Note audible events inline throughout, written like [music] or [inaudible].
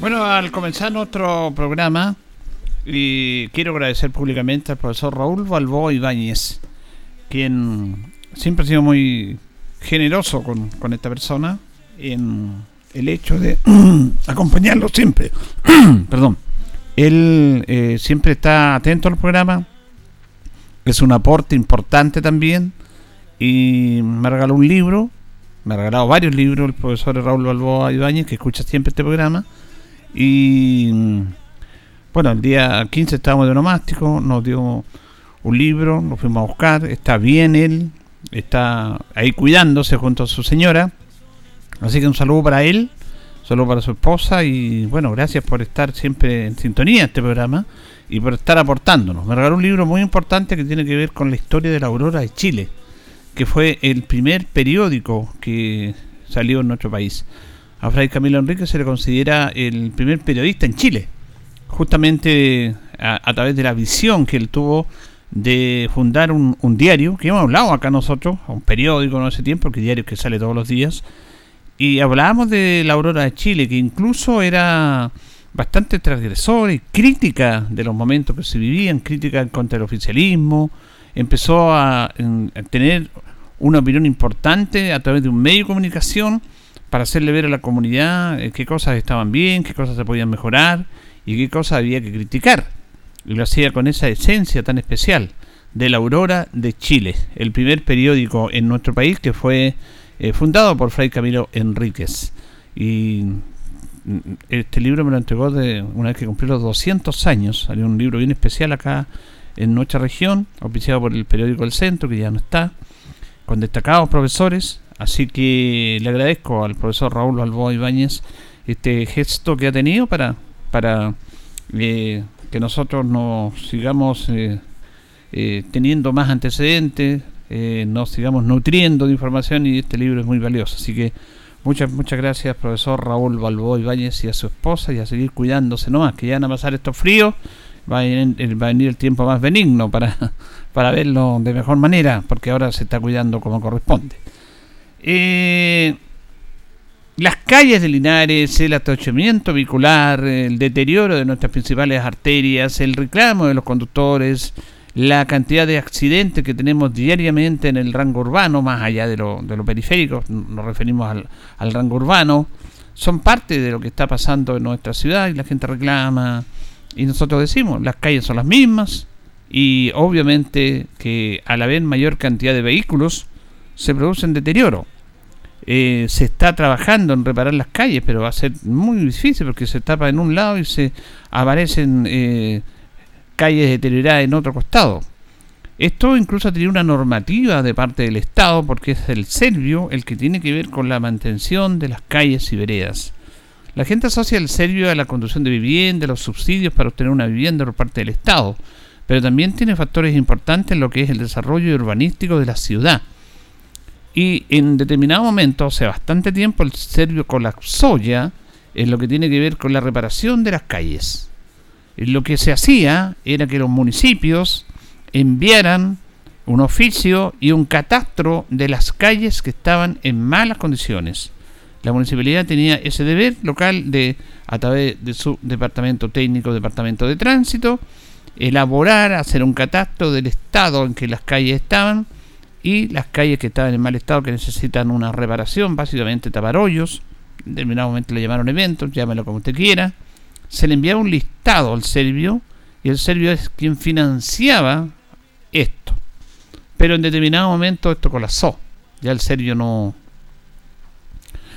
Bueno, al comenzar nuestro programa, y quiero agradecer públicamente al profesor Raúl Balboa Ibáñez, quien siempre ha sido muy generoso con, esta persona en el hecho de [clears throat] acompañarlo siempre. [clears throat] Perdón. Él eh, siempre está atento al programa, es un aporte importante también. Y me regaló un libro, me ha regalado varios libros el profesor Raúl Balboa Ibáñez, que escucha siempre este programa. Y bueno, el día 15 estábamos de nomástico, nos dio un libro, nos fuimos a buscar, está bien él, está ahí cuidándose junto a su señora. Así que un saludo para él, un saludo para su esposa y bueno, gracias por estar siempre en sintonía este programa y por estar aportándonos. Me regaló un libro muy importante que tiene que ver con la historia de la aurora de Chile, que fue el primer periódico que salió en nuestro país a Fray Camilo Enrique se le considera el primer periodista en Chile, justamente a, través de la visión que él tuvo de fundar un, diario, que hemos hablado acá nosotros, un periódico en ese tiempo, que diario que sale todos los días, y hablábamos de la Aurora de Chile, que incluso era bastante transgresor y crítica de los momentos que se vivían, crítica contra el oficialismo, empezó a, a tener una opinión importante a través de un medio de comunicación, para hacerle ver a la comunidad eh, qué cosas estaban bien, qué cosas se podían mejorar y qué cosas había que criticar. Y lo hacía con esa esencia tan especial de la Aurora de Chile, el primer periódico en nuestro país que fue eh, fundado por Fray Camilo Enríquez. Y mm, este libro me lo entregó de una vez que cumplió los 200 años. Salió un libro bien especial acá en nuestra región, oficiado por el periódico El Centro, que ya no está, con destacados profesores Así que le agradezco al profesor Raúl Balboa Ibáñez este gesto que ha tenido para, para eh, que nosotros nos sigamos eh, eh, teniendo más antecedentes, nos sigamos nutriendo de información y este libro es muy valioso. Así que muchas, muchas gracias, profesor Raúl Balboa Ibáñez y a su esposa y a seguir cuidándose nomás, que ya van a pasar estos fríos, va a, venir, el tiempo más benigno para, [laughs] para verlo de mejor manera, porque ahora se está cuidando como corresponde. Eh, las calles de Linares, el atochamiento vehicular, el deterioro de nuestras principales arterias, el reclamo de los conductores, la cantidad de accidentes que tenemos diariamente en el rango urbano, más allá de lo, de periférico, nos referimos al, al, rango urbano, son parte de lo que está pasando en nuestra ciudad y la gente reclama y nosotros decimos, las calles son las mismas y obviamente que a la vez mayor cantidad de vehículos se produce un deterioro. Eh, se está trabajando en reparar las calles, pero va a ser muy difícil porque se tapa en un lado y se aparecen eh, calles deterioradas en otro costado. Esto incluso ha tenido una normativa de parte del Estado porque es el Servio el que tiene que ver con la mantención de las calles y veredas. La gente asocia el Servio a la conducción de vivienda, los subsidios para obtener una vivienda por parte del Estado, pero también tiene factores importantes en lo que es el desarrollo urbanístico de la ciudad y en determinado momento, hace bastante tiempo, el Servio colapsó ya en lo que tiene que ver con la reparación de las calles. lo que se hacía era que los municipios enviaran un oficio y un catastro de las calles que estaban en malas condiciones. La municipalidad tenía ese deber local de, a través de su departamento técnico, departamento de tránsito, elaborar, hacer un catastro del estado en que las calles estaban, y las calles que estaban en mal estado que necesitan una reparación, básicamente tapar hoyos, en determinado momento le llamaron eventos, llámelo como usted quiera, se le enviaba un listado al serbio y el serbio es quien financiaba esto. Pero en determinado momento esto colapsó. Ya el Servio no,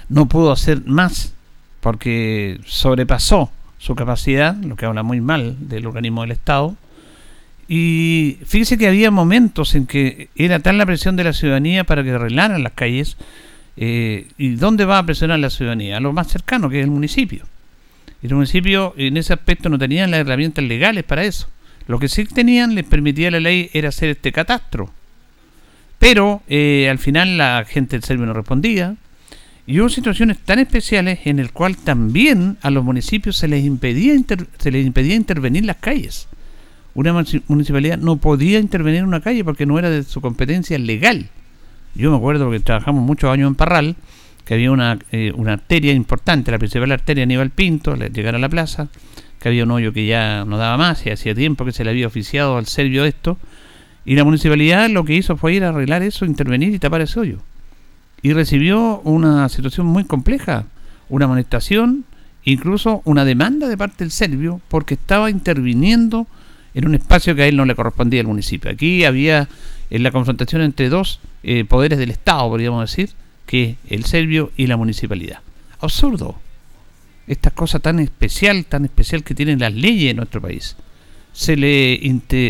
no pudo hacer más porque sobrepasó su capacidad, lo que habla muy mal del organismo del Estado. Y fíjese que había momentos en que era tal la presión de la ciudadanía para que arreglaran las calles. Eh, ¿Y dónde va a presionar la ciudadanía? A lo más cercano, que es el municipio. El municipio en ese aspecto no tenían las herramientas legales para eso. Lo que sí tenían, les permitía la ley, era hacer este catastro. Pero eh, al final la gente del Servio no respondía. Y hubo situaciones tan especiales en el cual también a los municipios se les impedía, se les impedía intervenir las calles. Una municipalidad no podía intervenir en una calle porque no era de su competencia legal. Yo me acuerdo que trabajamos muchos años en Parral, que había una, eh, una arteria importante, la principal arteria Aníbal Pinto, al llegar a la plaza, que había un hoyo que ya no daba más y hacía tiempo que se le había oficiado al Servio esto. Y la municipalidad lo que hizo fue ir a arreglar eso, intervenir y tapar ese hoyo y recibió una situación muy compleja, una amonestación, incluso una demanda de parte del serbio porque estaba interviniendo en un espacio que a él no le correspondía al municipio. Aquí había en la confrontación entre dos eh, poderes del Estado, podríamos decir, que el serbio y la municipalidad. Absurdo. Esta cosa tan especial, tan especial que tienen las leyes en nuestro país. Se le,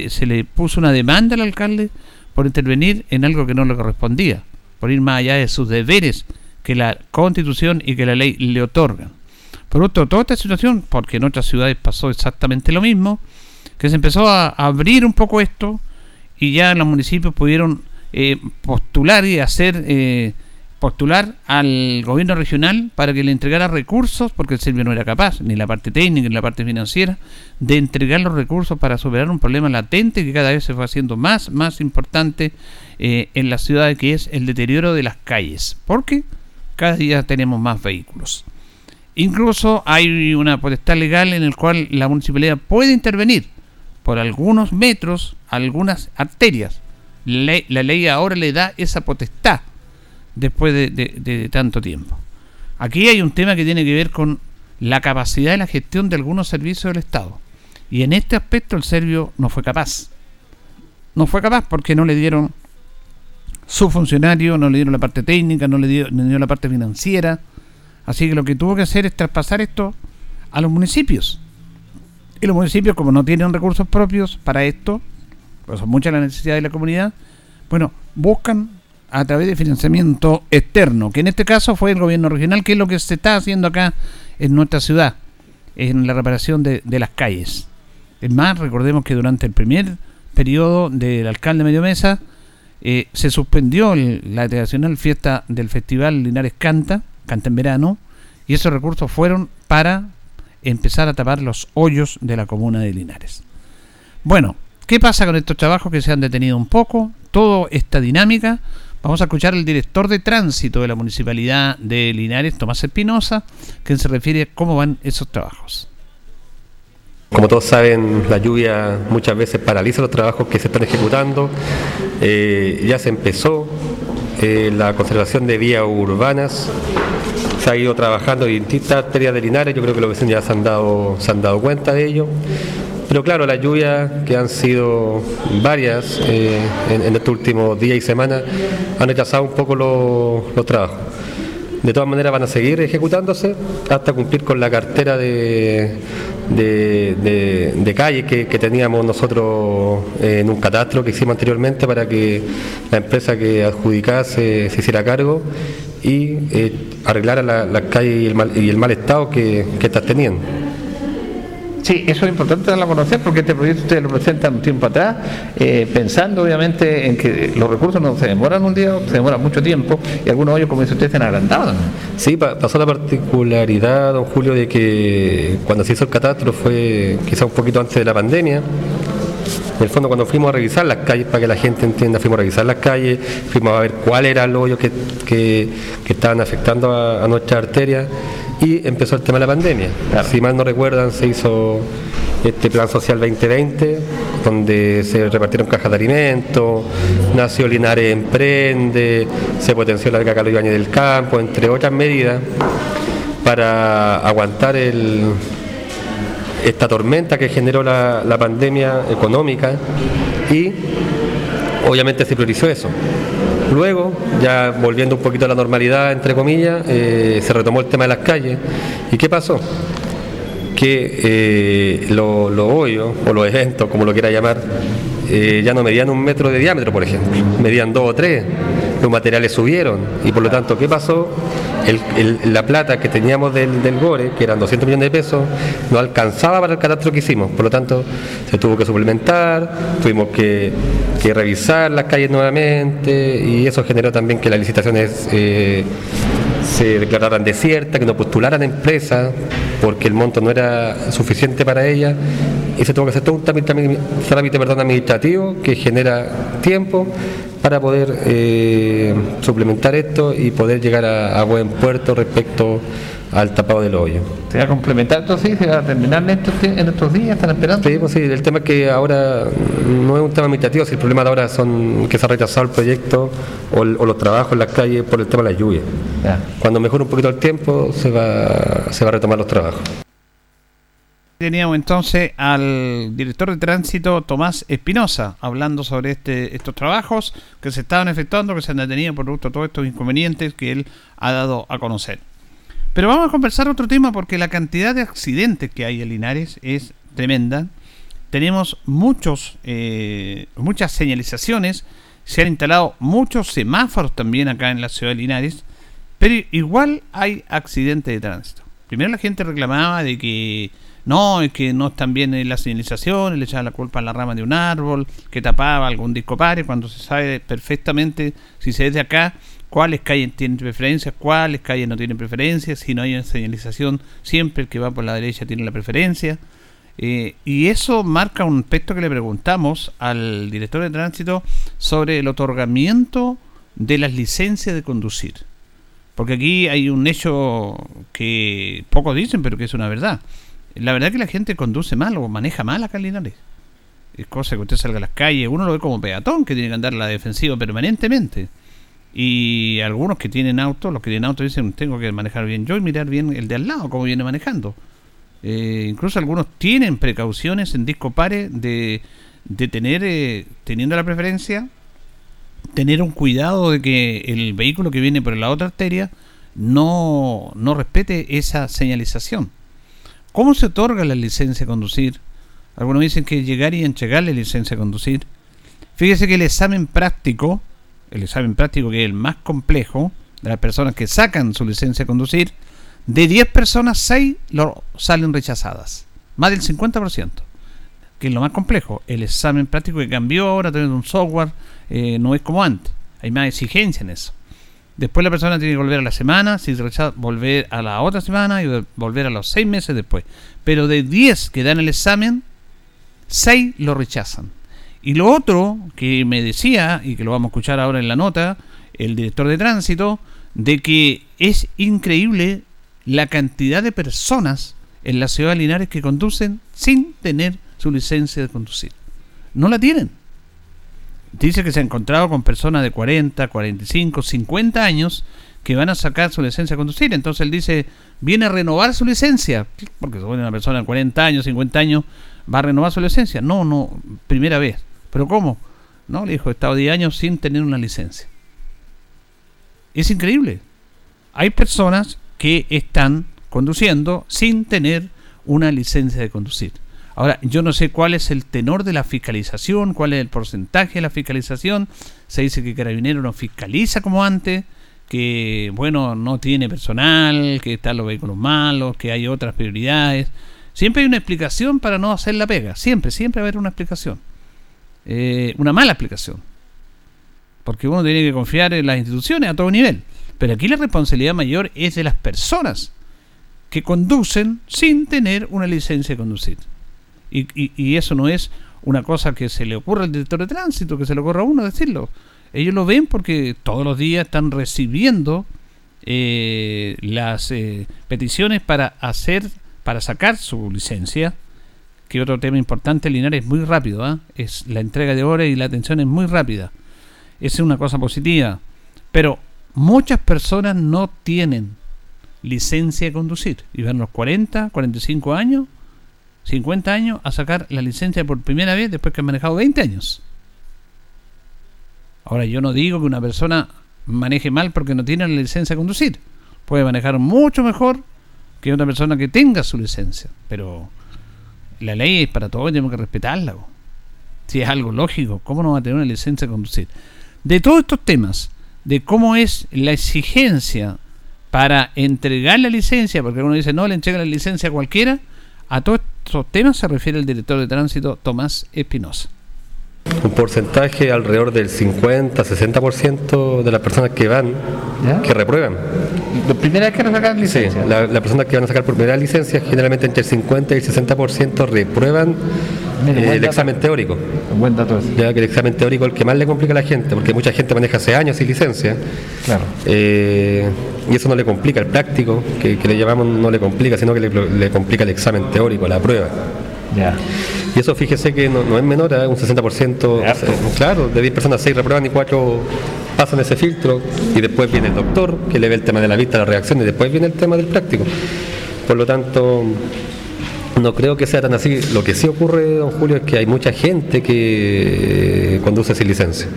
se le puso una demanda al alcalde por intervenir en algo que no le correspondía por ir más allá de sus deberes que la constitución y que la ley le otorgan. Por otro, toda esta situación, porque en otras ciudades pasó exactamente lo mismo, que se empezó a abrir un poco esto y ya los municipios pudieron eh, postular y hacer eh, postular al gobierno regional para que le entregara recursos, porque el Servio no era capaz, ni la parte técnica ni la parte financiera, de entregar los recursos para superar un problema latente que cada vez se fue haciendo más, más importante eh, en la ciudad, que es el deterioro de las calles, porque cada día tenemos más vehículos. Incluso hay una potestad legal en el cual la municipalidad puede intervenir por algunos metros, algunas arterias. la ley ahora le da esa potestad después de, tanto tiempo. Aquí hay un tema que tiene que ver con la capacidad de la gestión de algunos servicios del Estado. Y en este aspecto el serbio no fue capaz. No fue capaz porque no le dieron su funcionario, no le dieron la parte técnica, no le dieron, la parte financiera. Así que lo que tuvo que hacer es traspasar esto a los municipios. Y los municipios, como no tienen recursos propios para esto, pues son muchas las necesidades de la comunidad, bueno, buscan a través de financiamiento externo, que en este caso fue el gobierno regional, que es lo que se está haciendo acá en nuestra ciudad, en la reparación de, las calles. Es más, recordemos que durante el primer periodo del alcalde Medio Mesa eh, se suspendió la tradicional fiesta del Festival Linares Canta, Canta en Verano, y esos recursos fueron para empezar a tapar los hoyos de la comuna de Linares. Bueno, ¿qué pasa con estos trabajos que se han detenido un poco? Toda esta dinámica Vamos a escuchar al director de tránsito de la Municipalidad de Linares, Tomás Espinosa, que se refiere a cómo van esos trabajos. Como todos saben, la lluvia muchas veces paraliza los trabajos que se están ejecutando. Eh, ya se empezó eh, la conservación de vías urbanas. Se ha ido trabajando en distintas arterias de Linares. Yo creo que los vecinos ya se han dado, se han dado cuenta de ello. Pero claro, las lluvias que han sido varias eh, en, estos últimos días y semanas han rechazado un poco los, trabajos. De todas maneras van a seguir ejecutándose hasta cumplir con la cartera de, de, calles que, teníamos nosotros en un catastro que hicimos anteriormente para que la empresa que adjudicase se hiciera cargo y eh, arreglara las calles y el mal, y el mal estado que, que estás teniendo. Sí, eso es importante darlo a conocer porque este proyecto ustedes lo presentan un tiempo atrás, eh, pensando obviamente en que los recursos no se demoran un día, se demoran mucho tiempo y algunos hoyos, como dice usted, se han agrandado. Sí, pasó la particularidad, don Julio, de que cuando se hizo el catastro fue quizá un poquito antes de la pandemia. En el fondo, cuando fuimos a revisar las calles, para que la gente entienda, fuimos a revisar las calles, fuimos a ver cuál era el hoyo que, que, estaban afectando a, a nuestra arteria y empezó el tema de la pandemia. Si mal no recuerdan, se hizo este plan social 2020, donde se repartieron cajas de alimentos, nació Linares Emprende, se potenció la beca Carlos Ibañez del Campo, entre otras medidas, para aguantar el, esta tormenta que generó la, la pandemia económica y obviamente se priorizó eso Luego, ya volviendo un poquito a la normalidad, entre comillas, eh, se retomó el tema de las calles. ¿Y qué pasó? Que eh, los hoyos, o los eventos, como lo quiera llamar, eh, ya no medían un metro de diámetro, por ejemplo, medían dos o tres, los materiales subieron. Y por lo tanto, ¿qué pasó? la plata que teníamos del, GORE, que eran 200 millones de pesos, no alcanzaba para el catastro que hicimos, por lo tanto se tuvo que suplementar, tuvimos que, revisar las calles nuevamente y eso generó también que las licitaciones eh, se declararan desiertas, que no postularan empresas porque el monto no era suficiente para ellas. Y se tuvo que hacer todo un trámite, perdón, administrativo que genera tiempo para poder eh, suplementar esto y poder llegar a, buen puerto respecto al tapado del hoyo. ¿Se va a complementar esto sí? ¿Se va a terminar en estos, días? ¿Están esperando? Sí, pues sí, el tema es que ahora no es un tema administrativo, si el problema de ahora son que se ha rechazado el proyecto o, los trabajos en las calles por el tema de la lluvia. Cuando mejore un poquito el tiempo se va, se va a retomar los trabajos. Teníamos entonces al director de tránsito Tomás Espinosa hablando sobre este, estos trabajos que se estaban efectuando, que se han detenido por de todos estos inconvenientes que él ha dado a conocer. Pero vamos a conversar otro tema porque la cantidad de accidentes que hay en Linares es tremenda. Tenemos muchos, eh, muchas señalizaciones, se han instalado muchos semáforos también acá en la ciudad de Linares, pero igual hay accidentes de tránsito. Primero la gente reclamaba de que no, es que no están bien en la señalización, le echaban la culpa a la rama de un árbol, que tapaba algún disco pare, cuando se sabe perfectamente, si se es de acá, cuáles calles tienen preferencias, cuáles calles no tienen preferencias, si no hay señalización, siempre el que va por la derecha tiene la preferencia. Eh, y eso marca un aspecto que le preguntamos al director de tránsito sobre el otorgamiento de las licencias de conducir. Porque aquí hay un hecho que pocos dicen, pero que es una verdad. La verdad es que la gente conduce mal o maneja mal acá en. Es cosa que usted salga a las calles, uno lo ve como peatón que tiene que andar la defensiva permanentemente. Y algunos que tienen auto, los que tienen auto dicen, tengo que manejar bien yo y mirar bien el de al lado, cómo viene manejando. Eh, incluso algunos tienen precauciones en disco pare de, de tener, eh, teniendo la preferencia, tener un cuidado de que el vehículo que viene por la otra arteria no, no respete esa señalización. ¿Cómo se otorga la licencia de conducir? Algunos dicen que llegar y entregarle licencia de conducir. Fíjese que el examen práctico, el examen práctico que es el más complejo, de las personas que sacan su licencia de conducir, de 10 personas, 6 lo salen rechazadas. Más del 50%. Que es lo más complejo. El examen práctico que cambió ahora, teniendo un software, eh, no es como antes. Hay más exigencia en eso. Después la persona tiene que volver a la semana, si rechaza, volver a la otra semana y volver a los seis meses después. Pero de 10 que dan el examen, 6 lo rechazan. Y lo otro que me decía, y que lo vamos a escuchar ahora en la nota, el director de tránsito, de que es increíble la cantidad de personas en la ciudad de Linares que conducen sin tener su licencia de conducir. No la tienen. Dice que se ha encontrado con personas de 40, 45, 50 años que van a sacar su licencia de conducir. Entonces él dice, viene a renovar su licencia. Porque supone una persona de 40 años, 50 años, va a renovar su licencia. No, no, primera vez. ¿Pero cómo? No, le dijo, he estado 10 años sin tener una licencia. Es increíble. Hay personas que están conduciendo sin tener una licencia de conducir. Ahora, yo no sé cuál es el tenor de la fiscalización, cuál es el porcentaje de la fiscalización. Se dice que Carabinero no fiscaliza como antes, que, bueno, no tiene personal, que están los vehículos malos, que hay otras prioridades. Siempre hay una explicación para no hacer la pega. Siempre, siempre va a haber una explicación. Eh, una mala explicación. Porque uno tiene que confiar en las instituciones a todo nivel. Pero aquí la responsabilidad mayor es de las personas que conducen sin tener una licencia de conducir. Y, eso no es una cosa que se le ocurre al director de tránsito, que se le ocurra a uno decirlo. Ellos lo ven porque todos los días están recibiendo eh, las eh, peticiones para hacer, para sacar su licencia. Que otro tema importante, Linares es muy rápido, ¿ah? es la entrega de horas y la atención es muy rápida. Esa es una cosa positiva. Pero muchas personas no tienen licencia de conducir y van los 40, 45 años 50 años a sacar la licencia por primera vez después que han manejado 20 años. Ahora, yo no digo que una persona maneje mal porque no tiene la licencia de conducir. Puede manejar mucho mejor que una persona que tenga su licencia. Pero la ley es para todos tenemos que respetarla. Si es algo lógico, ¿cómo no va a tener una licencia de conducir? De todos estos temas, de cómo es la exigencia para entregar la licencia, porque uno dice, no, le entrega la licencia a cualquiera, a todos estos temas se refiere el director de tránsito Tomás Espinosa. Un porcentaje alrededor del 50-60% de las personas que van, ¿Ya? que reprueban. La primera vez que nos sacan Sí, licencia. la- las personas que van a sacar por primera licencia, generalmente entre el 50 y el 60% reprueban Mira, eh, el dato. examen teórico. Buen dato ese. Ya que el examen teórico es el que más le complica a la gente, porque mucha gente maneja hace años sin licencia. Claro. eh, y eso no le complica el práctico, que, que le llamamos no le complica, sino que le, le complica el examen teórico, la prueba. Ya. Y eso fíjese que no, no es menor, ¿eh? un 60%, Harto. eh, claro, de 10 personas 6 reprueban y 4 pasan ese filtro y después viene el doctor que le ve el tema de la vista, la reacción y después viene el tema del práctico. Por lo tanto, no creo que sea tan así. Lo que sí ocurre, don Julio, es que hay mucha gente que eh, conduce sin licencia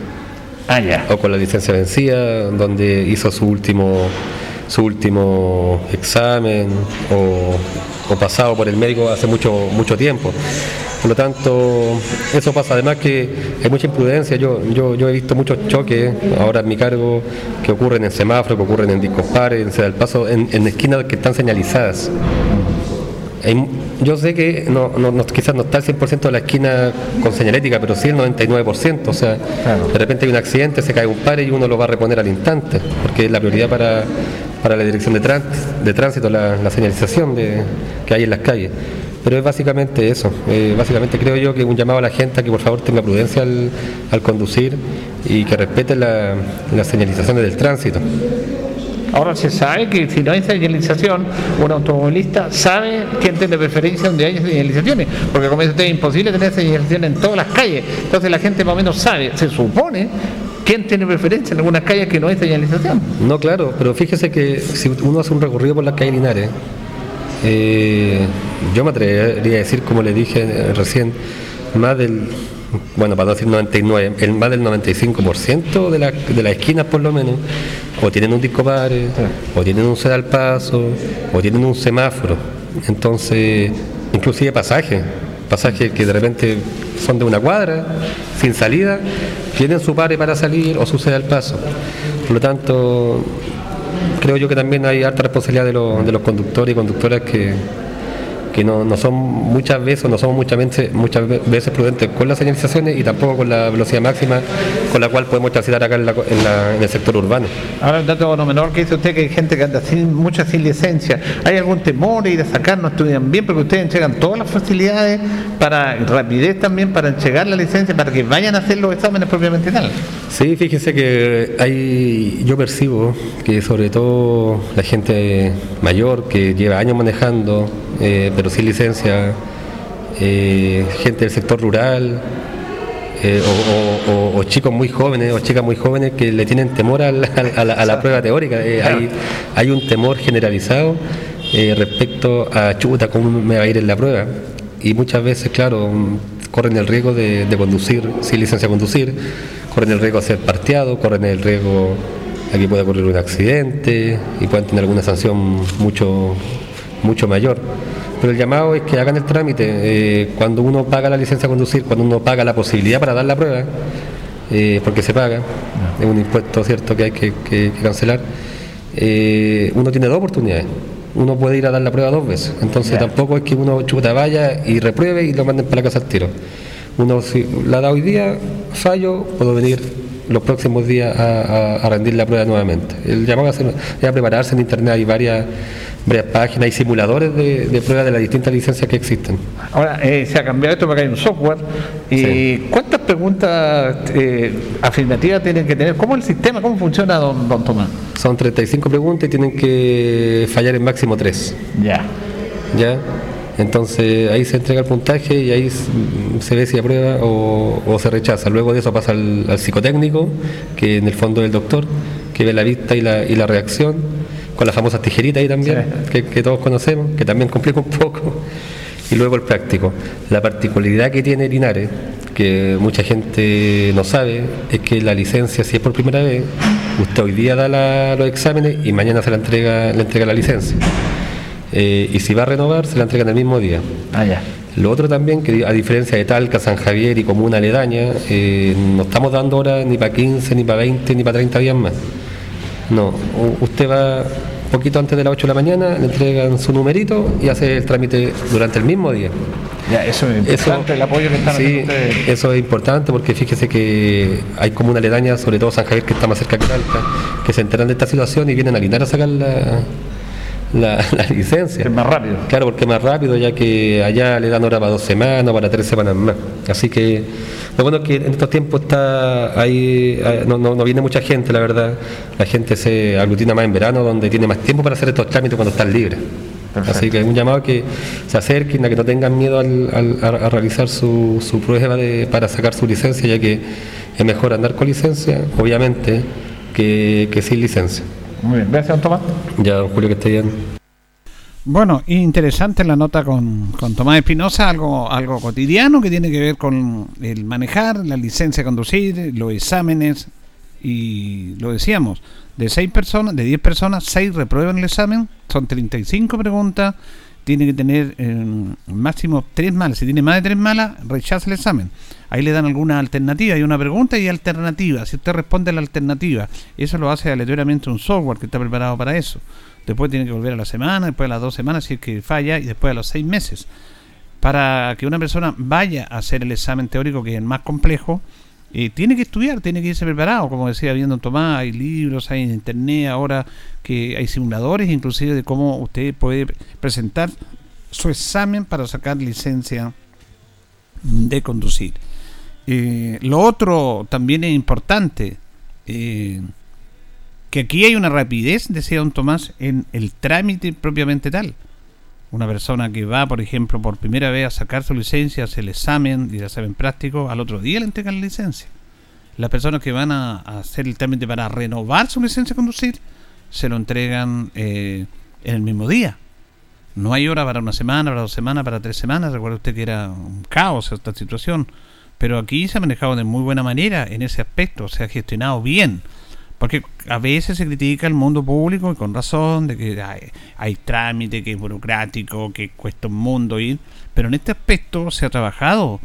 Ah, ya. o con la licencia vencida, donde hizo su último su último examen o, o pasado por el médico hace mucho mucho tiempo. Por lo tanto, eso pasa. Además que hay mucha imprudencia. Yo, yo, yo he visto muchos choques ahora en mi cargo que ocurren en semáforos, que ocurren en discos pares, en Ceda del paso, en, en esquinas que están señalizadas. Yo sé que no, no- no- quizás no está el 100% de la esquina con señalética, pero sí el 99%. O sea, Claro. de repente hay un accidente, se cae un par y uno lo va a reponer al instante, porque es la prioridad para, para la dirección de, trán- de tránsito, la, la señalización de, que hay en las calles. Pero es básicamente eso. Eh, básicamente creo yo que un llamado a la gente a que por favor tenga prudencia al, al conducir y que respete la- las señalizaciones del tránsito. Ahora se sabe que si no hay señalización, un automovilista sabe quién tiene preferencia donde hay señalizaciones, porque como dice usted, es imposible tener señalización en todas las calles. Entonces la gente más o menos sabe, se supone, quién tiene preferencia en algunas calles que no hay señalización. No, claro, pero fíjese que si uno hace un recorrido por la calle Linares, eh, yo me atrevería a decir, como le dije recién, más del, bueno, para decir 99, el, más del 95% de, la- de las esquinas por lo menos, o tienen un disco padre, o tienen un ceda al paso, o tienen un semáforo. Entonces, inclusive pasajes, pasajes que de repente son de una cuadra, sin salida, tienen su pare para salir o su ceda al paso. Por lo tanto, creo yo que también hay alta responsabilidad de, los- de los conductores y conductoras que, que no, no son muchas veces, o no somos muchas veces, muchas ve- veces prudentes con las señalizaciones y tampoco con la velocidad máxima con la cual podemos transitar acá en, la en la- en el sector urbano. Ahora un dato no menor que dice usted que hay gente que anda sin mucha sin licencia. ¿Hay algún temor de ir a sacar? ¿No estudian bien? Porque ustedes entregan todas las facilidades para rapidez también, para entregar la licencia, para que vayan a hacer los exámenes propiamente tal. Sí, fíjese que hay, yo percibo que sobre todo la gente mayor que lleva años manejando, eh, pero sin licencia, eh, gente del sector rural, eh, o, o- o- o chicos muy jóvenes o chicas muy jóvenes que le tienen temor a, la, a la prueba teórica. Eh, hay, hay un temor generalizado eh, respecto a chuta, cómo me va a ir en la prueba. Y muchas veces, claro, mm, corren el riesgo de, de conducir sin licencia a conducir, corren el riesgo de ser parteado, corren el riesgo de que pueda ocurrir un accidente y puedan tener alguna sanción mucho, mucho mayor. Pero el llamado es que hagan el trámite. eh, cuando uno paga la licencia a conducir, cuando uno paga la posibilidad para dar la prueba, eh, porque se paga, es un impuesto cierto que hay que, que- que cancelar, eh, uno tiene dos oportunidades. Uno puede ir a dar la prueba dos veces. Entonces tampoco es que uno chuta vaya y repruebe y lo manden para la casa al tiro. Uno si la da hoy día, fallo, puedo venir los próximos días a, a- a rendir la prueba nuevamente. El llamado a, hacer- es a prepararse en internet, hay varias, varias páginas y simuladores de, de pruebas de las distintas licencias que existen. Ahora eh, se ha cambiado esto porque hay un software. ¿Y Sí. cuántas preguntas eh, afirmativas tienen que tener? ¿Cómo el sistema? ¿Cómo funciona, don, don Tomás? Son 35 preguntas y tienen que fallar en máximo 3. Ya. ¿Ya? Entonces ahí se entrega el puntaje y ahí s- se ve si aprueba o, o se rechaza. Luego de eso pasa al, al psicotécnico, que en el fondo es el doctor, que ve la vista y la, y la reacción, con las famosas tijeritas ahí también, Sí. que, que todos conocemos, que también complica un poco. Y luego el práctico. La particularidad que tiene Linares, que mucha gente no sabe es que la licencia, si es por primera vez, usted hoy día da los exámenes y mañana se la entrega, le entrega la licencia. Eh, y si va a renovar, se la entrega en el mismo día. Ah, ya. Lo otro también, que a diferencia de Talca, San Javier y Comuna Aledaña, eh, no estamos dando ahora ni para 15, ni para 20, ni para 30 días más. No, usted va un poquito antes de las 8 de la mañana, le entregan su numerito y hace el trámite durante el mismo día. Ya, eso es importante, el apoyo que están sí, Eso es importante porque fíjese que hay comunas aledañas, sobre todo San Javier, que está más cerca que Talca, que se enteran de esta situación y vienen a Linares a sacar la [laughs] la, licencia. Es más rápido. Claro, porque es más rápido, ya que allá le dan hora para dos semanas, para tres semanas más. Así que lo bueno es que en estos tiempos está ahí, no, no, viene mucha gente, la verdad. La gente se aglutina más en verano, donde tiene más tiempo para hacer estos trámites cuando están libres. Así que es un llamado que se acerquen, a que no tengan miedo al, a, realizar su, su prueba de, para sacar su licencia, ya que es mejor andar con licencia, obviamente, que, que sin licencia. Muy bien, gracias, don Tomás. Ya, don Julio, que esté bien. Bueno, interesante la nota con, con Tomás Espinosa, algo, algo cotidiano que tiene que ver con el manejar, la licencia de conducir, los exámenes, y lo decíamos, de seis personas, de 10 personas, seis reprueban el examen, son 35 preguntas, tiene que tener eh, máximo tres malas. Si tiene más de tres malas, rechaza el examen. Ahí le dan alguna alternativa. Hay una pregunta y alternativa. Si usted responde a la alternativa, eso lo hace aleatoriamente un software que está preparado para eso. Después tiene que volver a la semana, después a las dos semanas si es que falla y después a los seis meses. Para que una persona vaya a hacer el examen teórico, que es el más complejo, eh, tiene que estudiar, tiene que irse preparado, como decía viendo Tomás, hay libros, hay en internet ahora que hay simuladores inclusive de cómo usted puede presentar su examen para sacar licencia de conducir. Eh, lo otro también es importante, eh, que aquí hay una rapidez, decía don Tomás, en el trámite propiamente tal. Una persona que va, por ejemplo, por primera vez a sacar su licencia, hace el examen y el examen práctico, al otro día le entregan la licencia. Las personas que van a, hacer el trámite para renovar su licencia de conducir, se lo entregan eh, en el mismo día. No hay hora para una semana, para dos semanas, para tres semanas. Recuerda usted que era un caos esta situación. Pero aquí se ha manejado de muy buena manera en ese aspecto, se ha gestionado bien. Porque a veces se critica el mundo público y con razón de que hay, trámite, que es burocrático, que cuesta un mundo ir. Pero en este aspecto se ha trabajado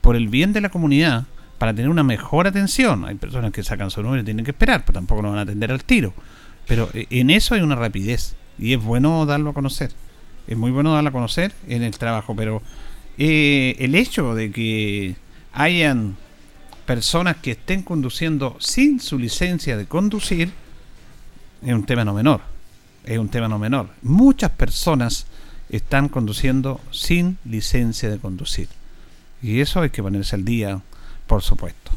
por el bien de la comunidad para tener una mejor atención. Hay personas que sacan su número y tienen que esperar, pero tampoco lo van a atender al tiro. Pero eh, en eso hay una rapidez y es bueno darlo a conocer. Es muy bueno darlo a conocer en el trabajo, pero eh, el hecho de que hayan personas que estén conduciendo sin su licencia de conducir es un tema no menor. Es un tema no menor. Muchas personas están conduciendo sin licencia de conducir. Y eso hay que ponerse al día, por supuesto.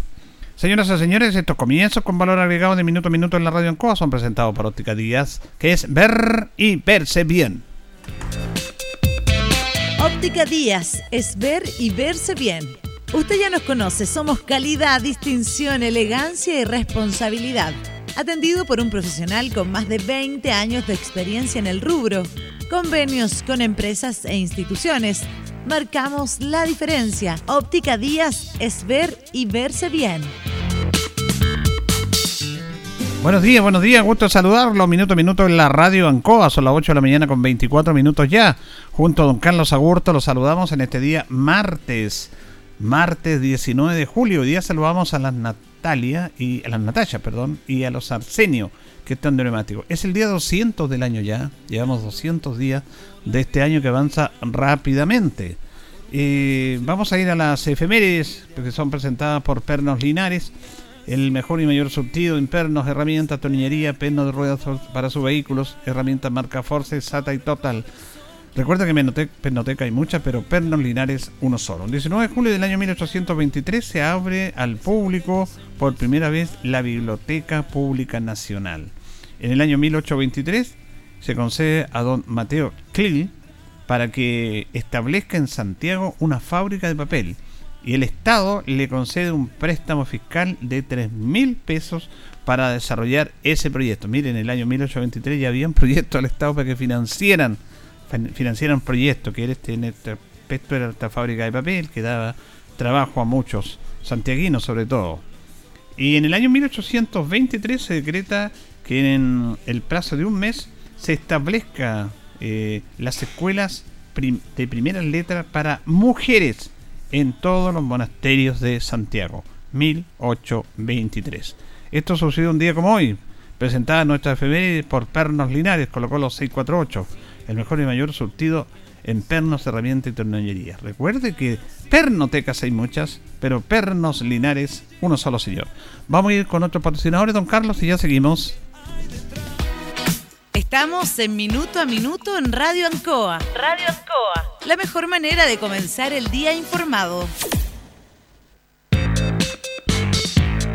Señoras y señores, estos comienzos con valor agregado de minuto a minuto en la radio en Coa son presentados por Óptica Díaz, que es ver y verse bien. Óptica Díaz es ver y verse bien Usted ya nos conoce, somos calidad, distinción, elegancia y responsabilidad. Atendido por un profesional con más de 20 años de experiencia en el rubro, convenios con empresas e instituciones. Marcamos la diferencia. Óptica Díaz es ver y verse bien. Buenos días, buenos días, gusto saludarlo. Minuto a minuto en la radio Ancoa, son las 8 de la mañana con 24 minutos ya. Junto a don Carlos Agurto, lo saludamos en este día martes martes 19 de julio. Hoy día saludamos a las Natalia y a las Natalia, perdón, y a los Arsenio que están de neumático. Es el día 200 del año ya. Llevamos 200 días de este año que avanza rápidamente. Eh, vamos a ir a las efemérides que son presentadas por Pernos Linares. El mejor y mayor surtido en pernos, herramientas, tornillería, pernos de ruedas para sus vehículos, herramientas marca Force, SATA y Total Recuerda que en Pernoteca hay muchas, pero Pernos Linares uno solo. El 19 de julio del año 1823 se abre al público por primera vez la Biblioteca Pública Nacional. En el año 1823 se concede a don Mateo Klill para que establezca en Santiago una fábrica de papel y el Estado le concede un préstamo fiscal de 3 mil pesos para desarrollar ese proyecto. Miren, en el año 1823 ya había un [laughs] proyecto al Estado para que financiaran financiaron un proyecto que era este, en este aspecto era esta fábrica de papel que daba trabajo a muchos, santiaguinos sobre todo. Y en el año 1823 se decreta que en el plazo de un mes se establezca eh, las escuelas de primeras letras para mujeres en todos los monasterios de Santiago. 1823. Esto sucedió un día como hoy, presentada nuestra efeméride por Pernos Linares, colocó los 648, el mejor y mayor surtido en pernos, herramientas y tornillería. Recuerde que pernotecas hay muchas, pero pernos Linares, uno solo señor. Vamos a ir con otros patrocinadores, don Carlos, y ya seguimos. Estamos en Minuto a Minuto en Radio Ancoa. Radio Ancoa. La mejor manera de comenzar el día informado.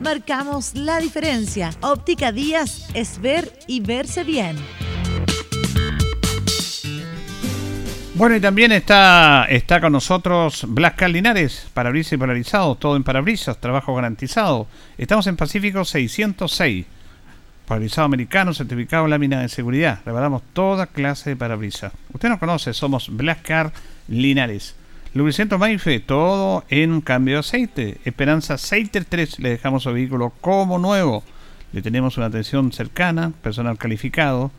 Marcamos la diferencia. Óptica Díaz es ver y verse bien. Bueno, y también está, está con nosotros Blascar Linares, parabrisas y polarizados, todo en parabrisas, trabajo garantizado. Estamos en Pacífico 606, parabrisado americano, certificado lámina de seguridad. Reparamos toda clase de parabrisas. Usted nos conoce, somos Blascar Linares. Lubricento Maife, todo en cambio de aceite. Esperanza 633, le dejamos su vehículo como nuevo. Le tenemos una atención cercana, personal calificado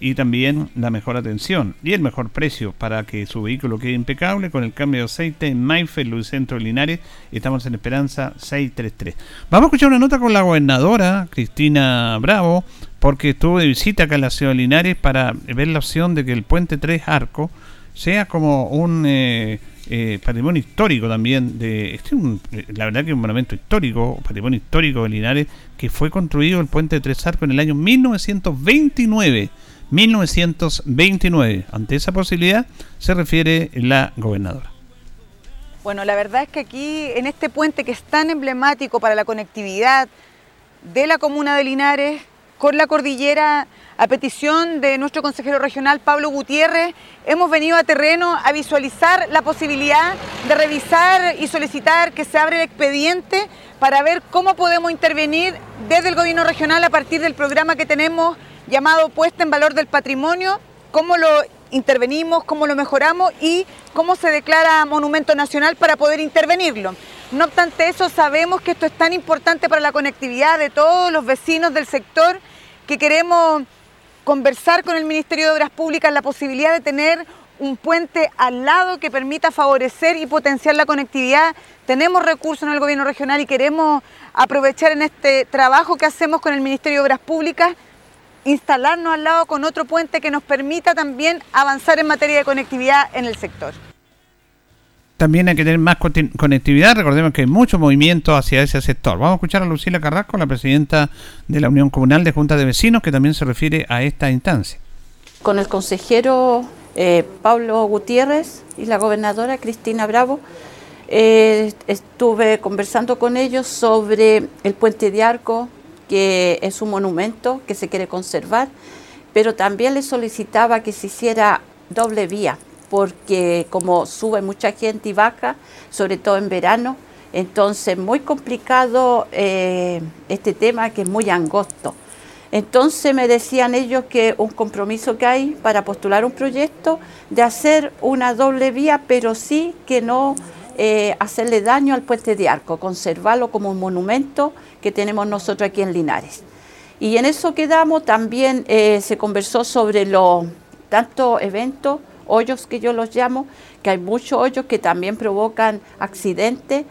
y también la mejor atención y el mejor precio para que su vehículo quede impecable con el cambio de aceite en Mayfield, Luis Centro Linares. Estamos en Esperanza 633. Vamos a escuchar una nota con la gobernadora Cristina Bravo porque estuvo de visita acá en la ciudad de Linares para ver la opción de que el puente 3 Arco sea como un eh, eh, patrimonio histórico también de este la verdad que es un monumento histórico patrimonio histórico de Linares que fue construido el puente 3 Arco en el año 1929 1929. Ante esa posibilidad se refiere la gobernadora. Bueno, la verdad es que aquí, en este puente que es tan emblemático para la conectividad de la comuna de Linares con la cordillera, a petición de nuestro consejero regional Pablo Gutiérrez, hemos venido a terreno a visualizar la posibilidad de revisar y solicitar que se abra el expediente para ver cómo podemos intervenir desde el gobierno regional a partir del programa que tenemos llamado Puesta en Valor del Patrimonio, cómo lo intervenimos, cómo lo mejoramos y cómo se declara monumento nacional para poder intervenirlo. No obstante eso, sabemos que esto es tan importante para la conectividad de todos los vecinos del sector que queremos conversar con el Ministerio de Obras Públicas la posibilidad de tener un puente al lado que permita favorecer y potenciar la conectividad. Tenemos recursos en el gobierno regional y queremos aprovechar en este trabajo que hacemos con el Ministerio de Obras Públicas instalarnos al lado con otro puente que nos permita también avanzar en materia de conectividad en el sector. También hay que tener más conectividad, recordemos que hay mucho movimiento hacia ese sector. Vamos a escuchar a Lucila Carrasco, la presidenta de la Unión Comunal de Junta de Vecinos, que también se refiere a esta instancia. Con el consejero eh, Pablo Gutiérrez y la gobernadora Cristina Bravo, eh, estuve conversando con ellos sobre el puente de arco, que es un monumento que se quiere conservar, pero también le solicitaba que se hiciera doble vía, porque como sube mucha gente y baja, sobre todo en verano, entonces muy complicado eh, este tema que es muy angosto. Entonces me decían ellos que un compromiso que hay para postular un proyecto de hacer una doble vía, pero sí que no eh, hacerle daño al puente de arco, conservarlo como un monumento que tenemos nosotros aquí en Linares. Y en eso quedamos, también eh, se conversó sobre los tantos eventos, hoyos que yo los llamo, que hay muchos hoyos que también provocan accidentes,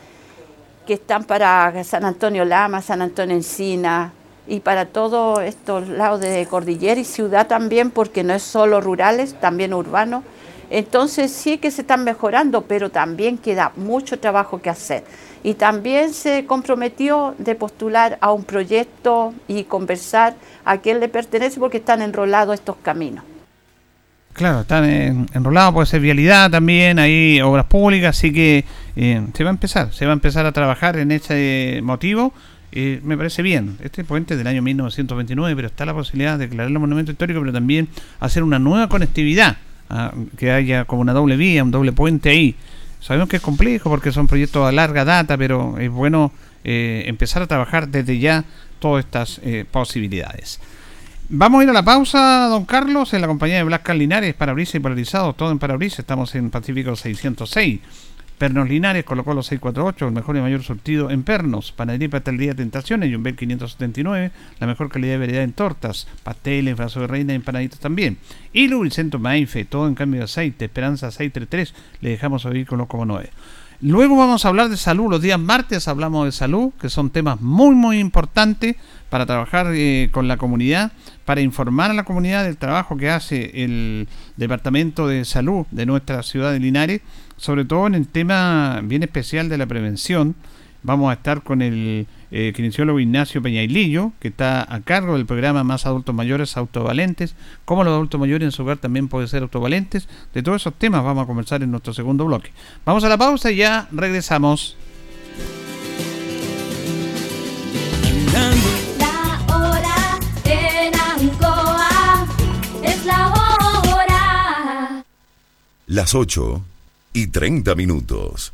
que están para San Antonio Lama, San Antonio Encina y para todos estos lados de cordillera y ciudad también, porque no es solo rurales, también urbanos. Entonces sí que se están mejorando, pero también queda mucho trabajo que hacer. Y también se comprometió de postular a un proyecto y conversar a quién le pertenece porque están enrolados estos caminos. Claro, están enrolados, puede ser vialidad también, hay obras públicas, así que eh, se va a empezar, se va a empezar a trabajar en ese motivo. Eh, me parece bien, este puente es del año 1929, pero está la posibilidad de declararlo monumento histórico, pero también hacer una nueva conectividad, ah, que haya como una doble vía, un doble puente ahí. Sabemos que es complejo porque son proyectos a larga data, pero es bueno eh, empezar a trabajar desde ya todas estas posibilidades. Vamos a ir a la pausa, don Carlos, en la compañía de Blas Linares, parabrisas y polarizados, todo en parabrisas. Estamos en Pacífico 606. Pernos Linares, colocó los 648, el mejor y mayor surtido en pernos. Panadería y día Tentaciones, Jumbel 579, la mejor calidad de variedad en tortas, pasteles, brazo de reina y empanaditas también. Y Lubricento Maife, todo en cambio de aceite, Esperanza 633, le dejamos a vehículo como 9. Luego vamos a hablar de salud. Los días martes hablamos de salud, que son temas muy, muy importantes para trabajar eh, con la comunidad, para informar a la comunidad del trabajo que hace el Departamento de Salud de nuestra ciudad de Linares, sobre todo en el tema bien especial de la prevención. Vamos a estar con el eh, kinesiólogo Ignacio Peñailillo, que está a cargo del programa Más Adultos Mayores Autovalentes, cómo los adultos mayores en su hogar también pueden ser autovalentes. De todos esos temas vamos a conversar en nuestro segundo bloque. Vamos a la pausa y ya regresamos. las 8 y 30 minutos.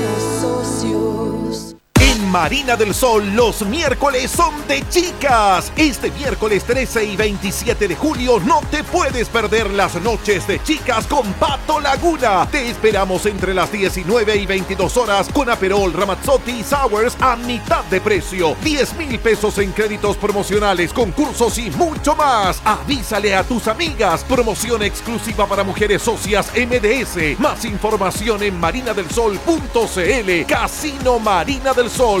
Marina del Sol, los miércoles son de chicas. Este miércoles 13 y 27 de julio no te puedes perder las noches de chicas con Pato Laguna. Te esperamos entre las 19 y 22 horas con Aperol, Ramazzotti y Sours a mitad de precio. 10 mil pesos en créditos promocionales, concursos y mucho más. Avísale a tus amigas. Promoción exclusiva para mujeres socias MDS. Más información en marinadelsol.cl. Casino Marina del Sol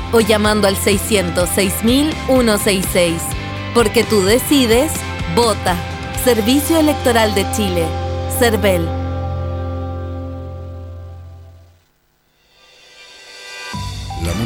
o llamando al 606.166. Porque tú decides, vota. Servicio Electoral de Chile. CERVEL.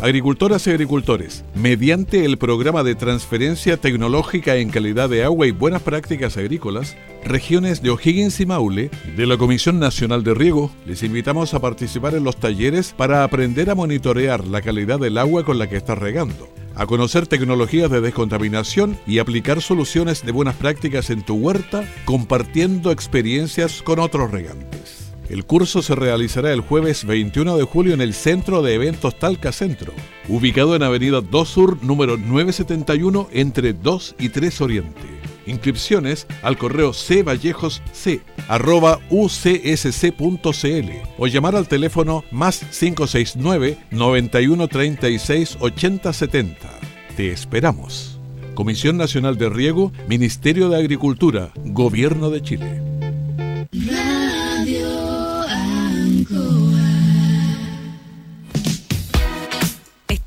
Agricultoras y agricultores, mediante el programa de transferencia tecnológica en calidad de agua y buenas prácticas agrícolas, regiones de O'Higgins y Maule, de la Comisión Nacional de Riego, les invitamos a participar en los talleres para aprender a monitorear la calidad del agua con la que estás regando, a conocer tecnologías de descontaminación y aplicar soluciones de buenas prácticas en tu huerta, compartiendo experiencias con otros regantes. El curso se realizará el jueves 21 de julio en el Centro de Eventos Talca Centro, ubicado en Avenida 2 Sur, número 971, entre 2 y 3 Oriente. Inscripciones al correo cvallejosc.ucsc.cl o llamar al teléfono más 569 9136 8070. Te esperamos. Comisión Nacional de Riego, Ministerio de Agricultura, Gobierno de Chile.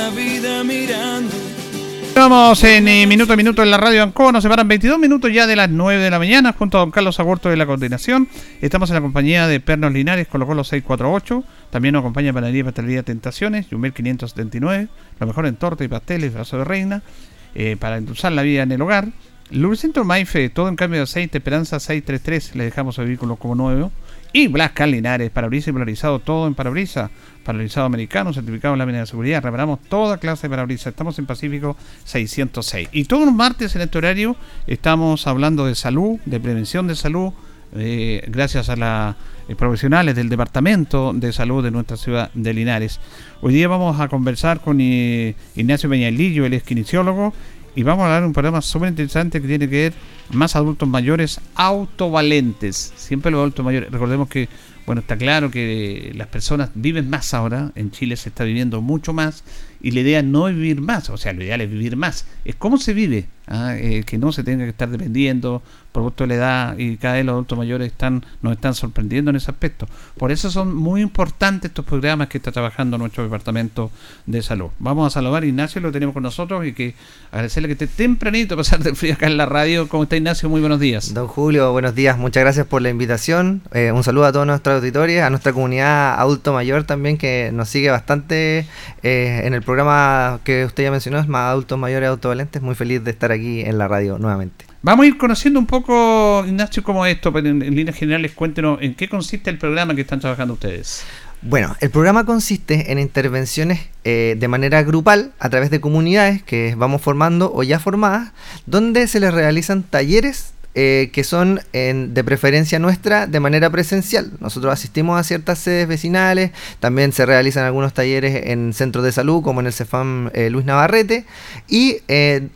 La. Estamos en eh, minuto a minuto en la radio Ancoa, nos separan 22 minutos ya de las 9 de la mañana junto a don Carlos Agurto de la coordinación. Estamos en la compañía de Pernos Linares, colocó los 648. También nos acompaña Panadería y Pastelería Tentaciones, Yumel 579, lo mejor en torta y pasteles, brazo de reina, eh, para endulzar la vida en el hogar. Lubricentro Maife, todo en cambio de aceite, Esperanza 633, le dejamos el vehículo como nuevo. Y Blascar Linares, parabrisas y polarizado, todo en parabrisas. Paralizado americano, certificado en lámina de seguridad. Reparamos toda clase de parabrisas. Estamos en Pacífico 606. Y todos los martes en este horario estamos hablando de salud, de prevención de salud, eh, gracias a los eh, profesionales del Departamento de Salud de nuestra ciudad de Linares. Hoy día vamos a conversar con eh, Ignacio Peñalillo, él es y vamos a hablar de un programa súper interesante que tiene que ver más adultos mayores autovalentes. Siempre los adultos mayores. Recordemos que, bueno, está claro que las personas viven más ahora. En Chile se está viviendo mucho más. Y la idea no es vivir más. O sea, lo ideal es vivir más. Es cómo se vive. ¿ah? Eh, que no se tenga que estar dependiendo producto de la edad y cada vez los adultos mayores están nos están sorprendiendo en ese aspecto. Por eso son muy importantes estos programas que está trabajando nuestro departamento de salud. Vamos a saludar a Ignacio, lo tenemos con nosotros y que agradecerle que esté tempranito a pasar de frío acá en la radio. ¿Cómo está Ignacio? Muy buenos días. Don Julio, buenos días. Muchas gracias por la invitación. Eh, un saludo a todos nuestros auditores, a nuestra comunidad adulto mayor también que nos sigue bastante eh, en el programa que usted ya mencionó, es más adultos mayores autovalentes. Muy feliz de estar aquí en la radio nuevamente. Vamos a ir conociendo un poco, Ignacio, cómo es esto, pero en, líneas generales cuéntenos en qué consiste el programa que están trabajando ustedes. Bueno, el programa consiste en intervenciones eh, de manera grupal a través de comunidades que vamos formando o ya formadas, donde se les realizan talleres eh, que son de preferencia nuestra de manera presencial. Nosotros asistimos a ciertas sedes vecinales, también se realizan algunos talleres en centros de salud como en el CEFAM eh, Luis Navarrete y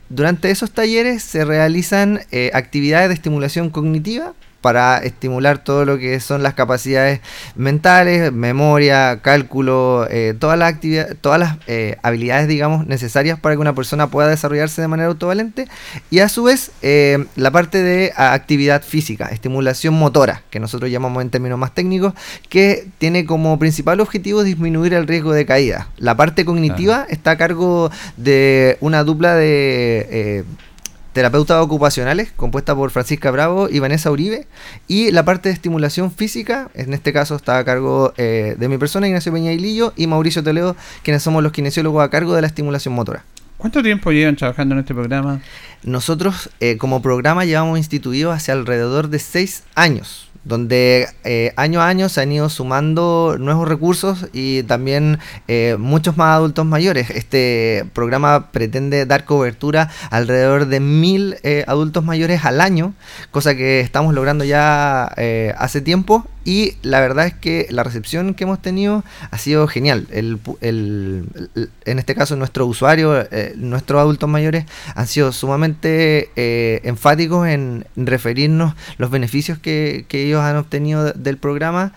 durante esos talleres se realizan actividades de estimulación cognitiva para estimular todo lo que son las capacidades mentales, memoria, cálculo, eh, todas las actividades, todas las eh, habilidades, digamos, necesarias para que una persona pueda desarrollarse de manera autovalente. Y a su vez, eh, la parte de actividad física, estimulación motora, que nosotros llamamos en términos más técnicos, que tiene como principal objetivo disminuir el riesgo de caída. La parte cognitiva está a cargo de una dupla de terapeutas ocupacionales, compuesta por Francisca Bravo y Vanessa Uribe, y la parte de estimulación física, en este caso está a cargo eh, de mi persona, Ignacio Peña y Mauricio Toledo, quienes somos los kinesiólogos a cargo de la estimulación motora. ¿Cuánto tiempo llevan trabajando en este programa? Nosotros eh, como programa llevamos instituido hace alrededor de seis años donde eh, año a año se han ido sumando nuevos recursos y también eh, muchos más adultos mayores. Este programa pretende dar cobertura alrededor de mil eh, adultos mayores al año, cosa que estamos logrando ya hace tiempo y la verdad es que la recepción que hemos tenido ha sido genial. El, en este caso, nuestro usuario, nuestros adultos mayores, han sido sumamente enfáticos en referirnos los beneficios que, que ellos han obtenido del programa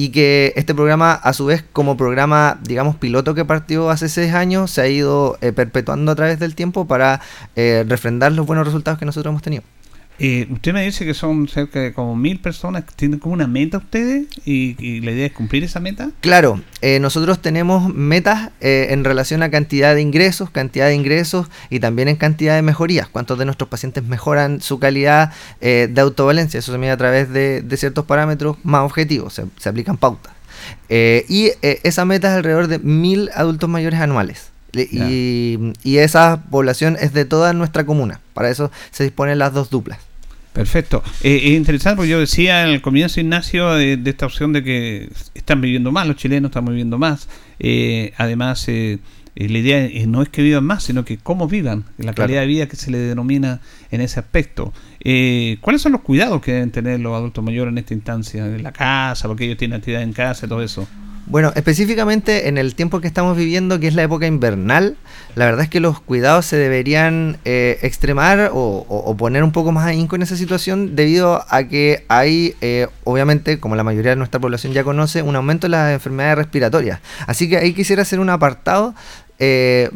y que este programa, a su vez, como programa, digamos, piloto que partió hace seis años, se ha ido eh, perpetuando a través del tiempo para eh, refrendar los buenos resultados que nosotros hemos tenido. Eh, usted me dice que son cerca de como mil personas que tienen como una meta ustedes y, la idea es cumplir esa meta. Claro, eh, nosotros tenemos metas eh, en relación a cantidad de ingresos, cantidad de ingresos y también en cantidad de mejorías. ¿Cuántos de nuestros pacientes mejoran su calidad de autovalencia? Eso se mide a través de, ciertos parámetros más objetivos, se, aplican pautas. y esa meta es alrededor de mil adultos mayores anuales. Y, y, esa población es de toda nuestra comuna. Para eso se disponen las dos duplas. Perfecto. Eh, es interesante porque yo decía el comienzo, Ignacio, de, esta opción de que están viviendo más, los chilenos están viviendo más. Eh, además, eh, la idea no es que vivan más, sino que cómo vivan, la calidad de vida que se le denomina en ese aspecto. ¿Cuáles son los cuidados que deben tener los adultos mayores en esta instancia? En la casa, porque ellos tienen actividad en casa, y todo eso. Bueno, específicamente en el tiempo que estamos viviendo, que es la época invernal, la verdad es que los cuidados se deberían eh, extremar o, poner un poco más ahínco en esa situación debido a que hay, eh, obviamente, como la mayoría de nuestra población ya conoce, un aumento en las enfermedades respiratorias. Así que ahí quisiera hacer un apartado. Eh,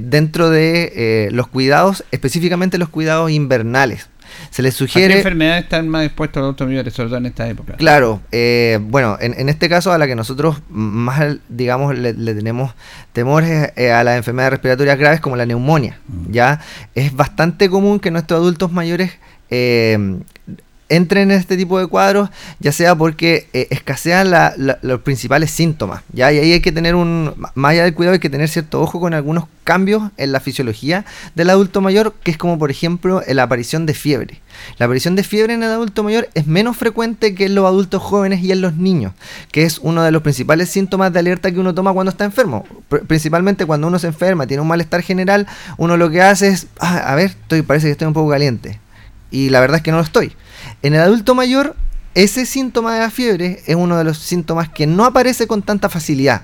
dentro de los cuidados, específicamente los cuidados invernales. Se les sugiere... qué enfermedades están más expuestos a los automóviles, sobre todo en esta época? Claro, eh, bueno, en, este caso a la que nosotros más, digamos, le, tenemos temores eh, a las enfermedades respiratorias graves como la neumonía, mm. ¿ya? Es bastante común que nuestros adultos mayores eh, entren en este tipo de cuadros, ya sea porque eh, escasean los principales síntomas. ¿ya? Y ahí hay que tener un, más allá del cuidado, hay que tener cierto ojo con algunos cambios en la fisiología del adulto mayor, que es como por ejemplo la aparición de fiebre. La aparición de fiebre en el adulto mayor es menos frecuente que en los adultos jóvenes y en los niños, que es uno de los principales síntomas de alerta que uno toma cuando está enfermo. principalmente cuando uno se enferma, tiene un malestar general, uno lo que hace es, ah, a ver, estoy, parece que estoy un poco caliente. Y la verdad es que no lo estoy. En el adulto mayor, ese síntoma de la fiebre es uno de los síntomas que no aparece con tanta facilidad.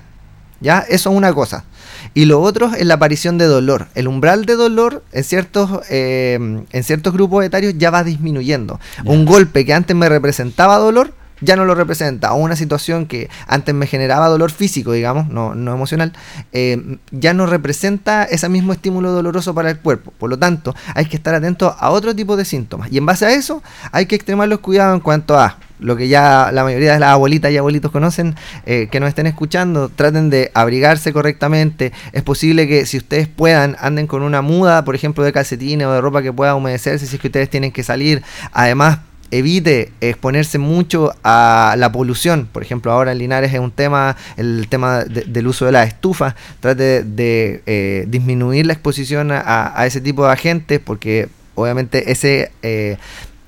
¿Ya? Eso es una cosa. Y lo otro es la aparición de dolor. El umbral de dolor en ciertos, eh, en ciertos grupos etarios ya va disminuyendo. Un golpe que antes me representaba dolor, ya no lo representa, o una situación que antes me generaba dolor físico, digamos, no, no emocional, eh, ya no representa ese mismo estímulo doloroso para el cuerpo. Por lo tanto, hay que estar atento a otro tipo de síntomas. Y en base a eso, hay que extremar los cuidados en cuanto a lo que ya la mayoría de las abuelitas y abuelitos conocen, eh, que nos estén escuchando, traten de abrigarse correctamente. Es posible que si ustedes puedan, anden con una muda, por ejemplo, de calcetines o de ropa que pueda humedecerse si es que ustedes tienen que salir. Además, evite exponerse mucho a la polución. Por ejemplo, ahora en Linares es un tema, el tema del uso de la estufa. Trate de eh, disminuir la exposición a, ese tipo de agentes porque obviamente ese... Eh,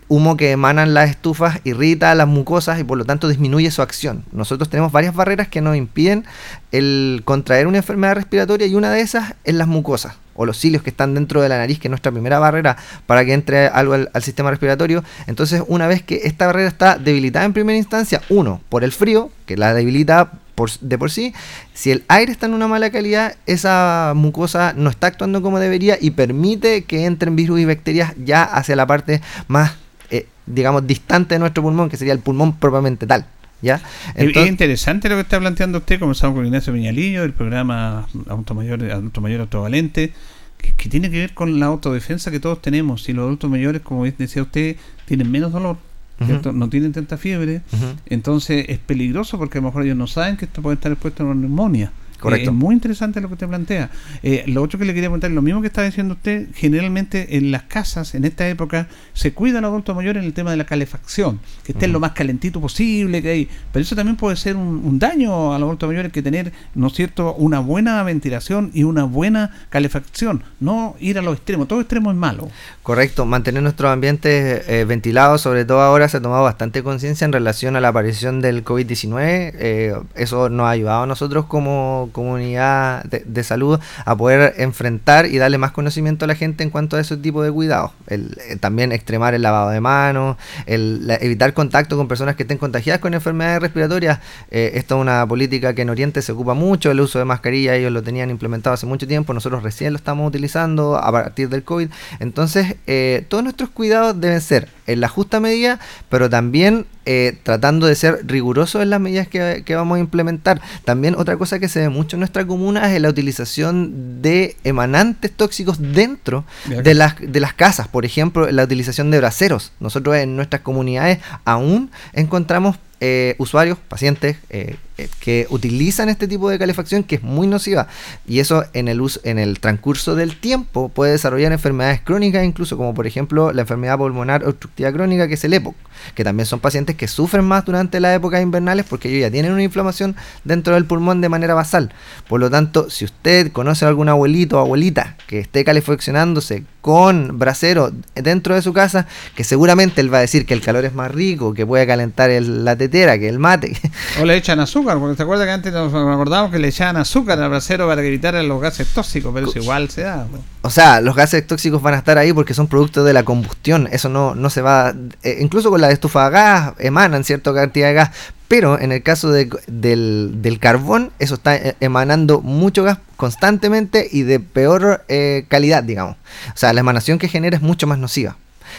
humo que emanan las estufas irrita las mucosas y por lo tanto disminuye su acción. Nosotros tenemos varias barreras que nos impiden el contraer una enfermedad respiratoria y una de esas es las mucosas o los cilios que están dentro de la nariz, que es nuestra primera barrera para que entre algo al, sistema respiratorio. Entonces, una vez que esta barrera está debilitada en primera instancia, uno, por el frío, que la debilita por, de por sí, si el aire está en una mala calidad, esa mucosa no está actuando como debería y permite que entren virus y bacterias ya hacia la parte más, eh, digamos, distante de nuestro pulmón, que sería el pulmón propiamente tal. ¿Ya? es interesante lo que está planteando usted, comenzamos con Ignacio Peñalillo, el programa Adulto Mayor, Adulto Mayor Autovalente, que, que, tiene que ver con la autodefensa que todos tenemos. Si los adultos mayores, como decía usted, tienen menos dolor, no tienen tanta fiebre, entonces es peligroso porque a lo mejor ellos no saben que esto puede estar expuesto a una neumonía. Correcto. es muy interesante lo que usted plantea. Eh, lo otro que le quería preguntar, lo mismo que está diciendo usted, generalmente en las casas, en esta época, se cuida al adulto mayor en el tema de la calefacción, que esté lo más calentito posible que hay. Pero eso también puede ser un, daño al adulto mayor, el que tener, ¿no es cierto?, una buena ventilación y una buena calefacción, no ir a los extremos. Todo extremo es malo. Correcto, mantener nuestros ambientes eh, ventilados, sobre todo ahora se ha tomado bastante conciencia en relación a la aparición del COVID-19. Eh, eso nos ha ayudado a nosotros como comunidad de, salud a poder enfrentar y darle más conocimiento a la gente en cuanto a ese tipo de cuidados. El, eh, también extremar el lavado de manos, el, evitar contacto con personas que estén contagiadas con enfermedades respiratorias. Eh, esto es una política que en Oriente se ocupa mucho, el uso de mascarilla ellos lo tenían implementado hace mucho tiempo, nosotros recién lo estamos utilizando a partir del COVID. Entonces, eh, todos nuestros cuidados deben ser en la justa medida, pero también eh, tratando de ser rigurosos en las medidas que, vamos a implementar. También otra cosa que se ve mucho en nuestra comuna es la utilización de emanantes tóxicos dentro de las, de las casas. Por ejemplo, la utilización de braseros. Nosotros en nuestras comunidades aún encontramos eh, usuarios, pacientes eh, eh, que utilizan este tipo de calefacción que es muy nociva. Y eso en el uso, en el transcurso del tiempo puede desarrollar enfermedades crónicas incluso como por ejemplo la enfermedad pulmonar obstructiva crónica que es el EPOC que también son pacientes que sufren más durante las épocas invernales porque ellos ya tienen una inflamación dentro del pulmón de manera basal. Por lo tanto si usted conoce a algún abuelito o abuelita que esté calefaccionándose con brasero dentro de su casa que seguramente él va a decir que el calor es más rico que puede calentar el, la tetera que el mate. O le echan azúcar porque te acuerdas que antes nos acordábamos que le echaban azúcar al brasero para evitar los gases tóxicos, pero eso igual se da. O sea, los gases tóxicos van a estar ahí porque son productos de la combustión, eso no, no se va, eh, incluso con la estufa de gas emanan cierta cantidad de gas, pero en el caso del, del, carbón, eso está eh, emanando mucho gas constantemente y de peor eh, calidad, digamos. O sea, la emanación que genera es mucho más nociva.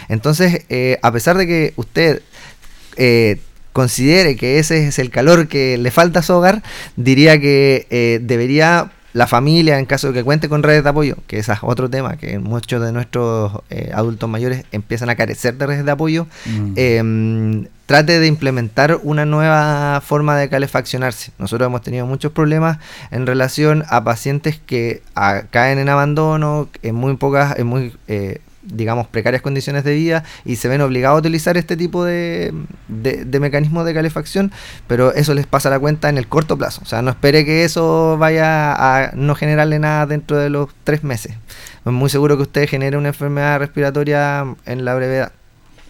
Entonces, a pesar de que usted considere que ese es el calor que le falta a su hogar, diría que eh, debería la familia, en caso de que cuente con redes de apoyo, que ese es otro tema, que muchos de nuestros eh, adultos mayores empiezan a carecer de redes de apoyo, mm. em, trate de implementar una nueva forma de calefaccionarse. Nosotros hemos tenido muchos problemas en relación a pacientes que caen en abandono, en muy pocas, en muy eh, digamos, precarias condiciones de vida y se ven obligados a utilizar este tipo de, de, mecanismos de calefacción, pero eso les pasa la cuenta en el corto plazo. O sea, no espere que eso vaya a no generarle nada dentro de los tres meses. Es muy seguro que usted genere una enfermedad respiratoria en la brevedad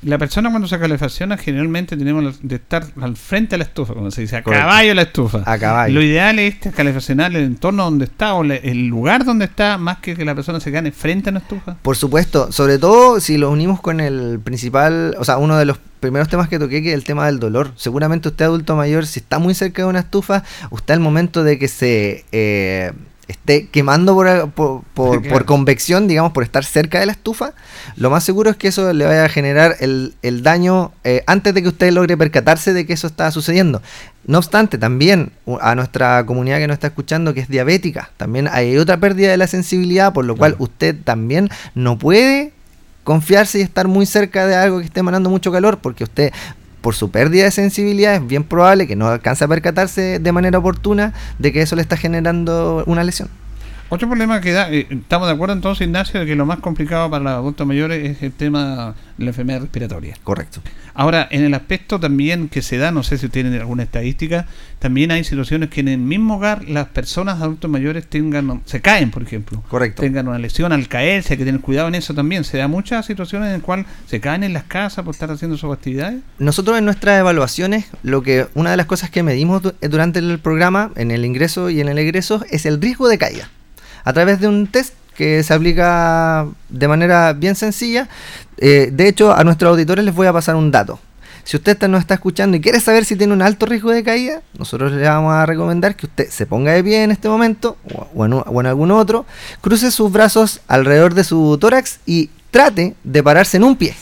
la persona cuando se calefacciona generalmente tenemos de estar al frente a la estufa, como se dice, a caballo la estufa. A caballo. Lo ideal es calefaccionar el entorno donde está o el lugar donde está, más que que la persona se gane frente a la estufa. Por supuesto, sobre todo si lo unimos con el principal, o sea, uno de los primeros temas que toqué, que es el tema del dolor. Seguramente usted adulto mayor, si está muy cerca de una estufa, usted al momento de que se... Eh, esté quemando por, [laughs] por, convección, digamos, por estar cerca de la estufa, lo más seguro es que eso le vaya a generar el, daño eh, antes de que usted logre percatarse de que eso está sucediendo. No obstante, también a nuestra comunidad que nos está escuchando, que es diabética, también hay otra pérdida de la sensibilidad, por lo cual usted también no puede confiarse y estar muy cerca de algo que esté emanando mucho calor, porque usted por su pérdida de sensibilidad es bien probable que no alcance a percatarse de manera oportuna de que eso le está generando una lesión. Otro problema que da, eh, estamos de acuerdo entonces, Ignacio, de que lo más complicado para los adultos mayores es el tema de la enfermedad respiratoria. Correcto. Ahora, en el aspecto también que se da, no sé si tienen alguna estadística, también hay situaciones que en el mismo hogar las personas adultos mayores tengan, se caen, por ejemplo. Correcto. Tengan una lesión al caerse, hay que tener cuidado en eso también. Se da muchas situaciones en las cuales se caen en las casas por estar haciendo sus actividades. Nosotros en nuestras evaluaciones, lo que una de las cosas que medimos du- durante el programa, en el ingreso y en el egreso, es el riesgo de caída. A través de un test que se aplica de manera bien sencilla. Eh, de hecho, a nuestros auditores les voy a pasar un dato. Si usted está- nos está escuchando y quiere saber si tiene un alto riesgo de caída, nosotros le vamos a recomendar que usted se ponga de pie en este momento o, en, u- o en algún otro, cruce sus brazos alrededor de su tórax y trate de pararse en un pie.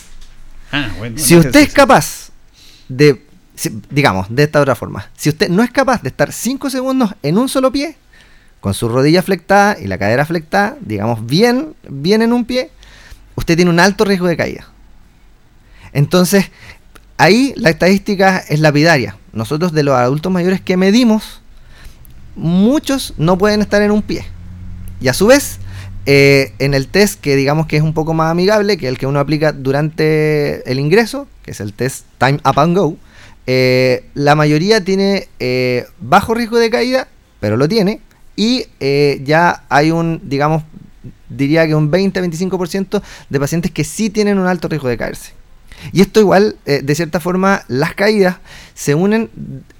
Ah, bueno, Si no usted es capaz de, digamos, de esta otra forma, si usted no es capaz de estar 5 segundos en un solo pie, con su rodilla flectada y la cadera flectada, digamos, bien, bien en un pie, usted tiene un alto riesgo de caída. Entonces, ahí la estadística es lapidaria. Nosotros de los adultos mayores que medimos, muchos no pueden estar en un pie. Y a su vez, eh, en el test que digamos que es un poco más amigable, que el que uno aplica durante el ingreso, que es el test Time Up and Go, eh, la mayoría tiene eh, bajo riesgo de caída, pero lo tiene, y eh, ya hay un, digamos, diría que un 20-25% de pacientes que sí tienen un alto riesgo de caerse. Y esto igual, eh, de cierta forma, las caídas se unen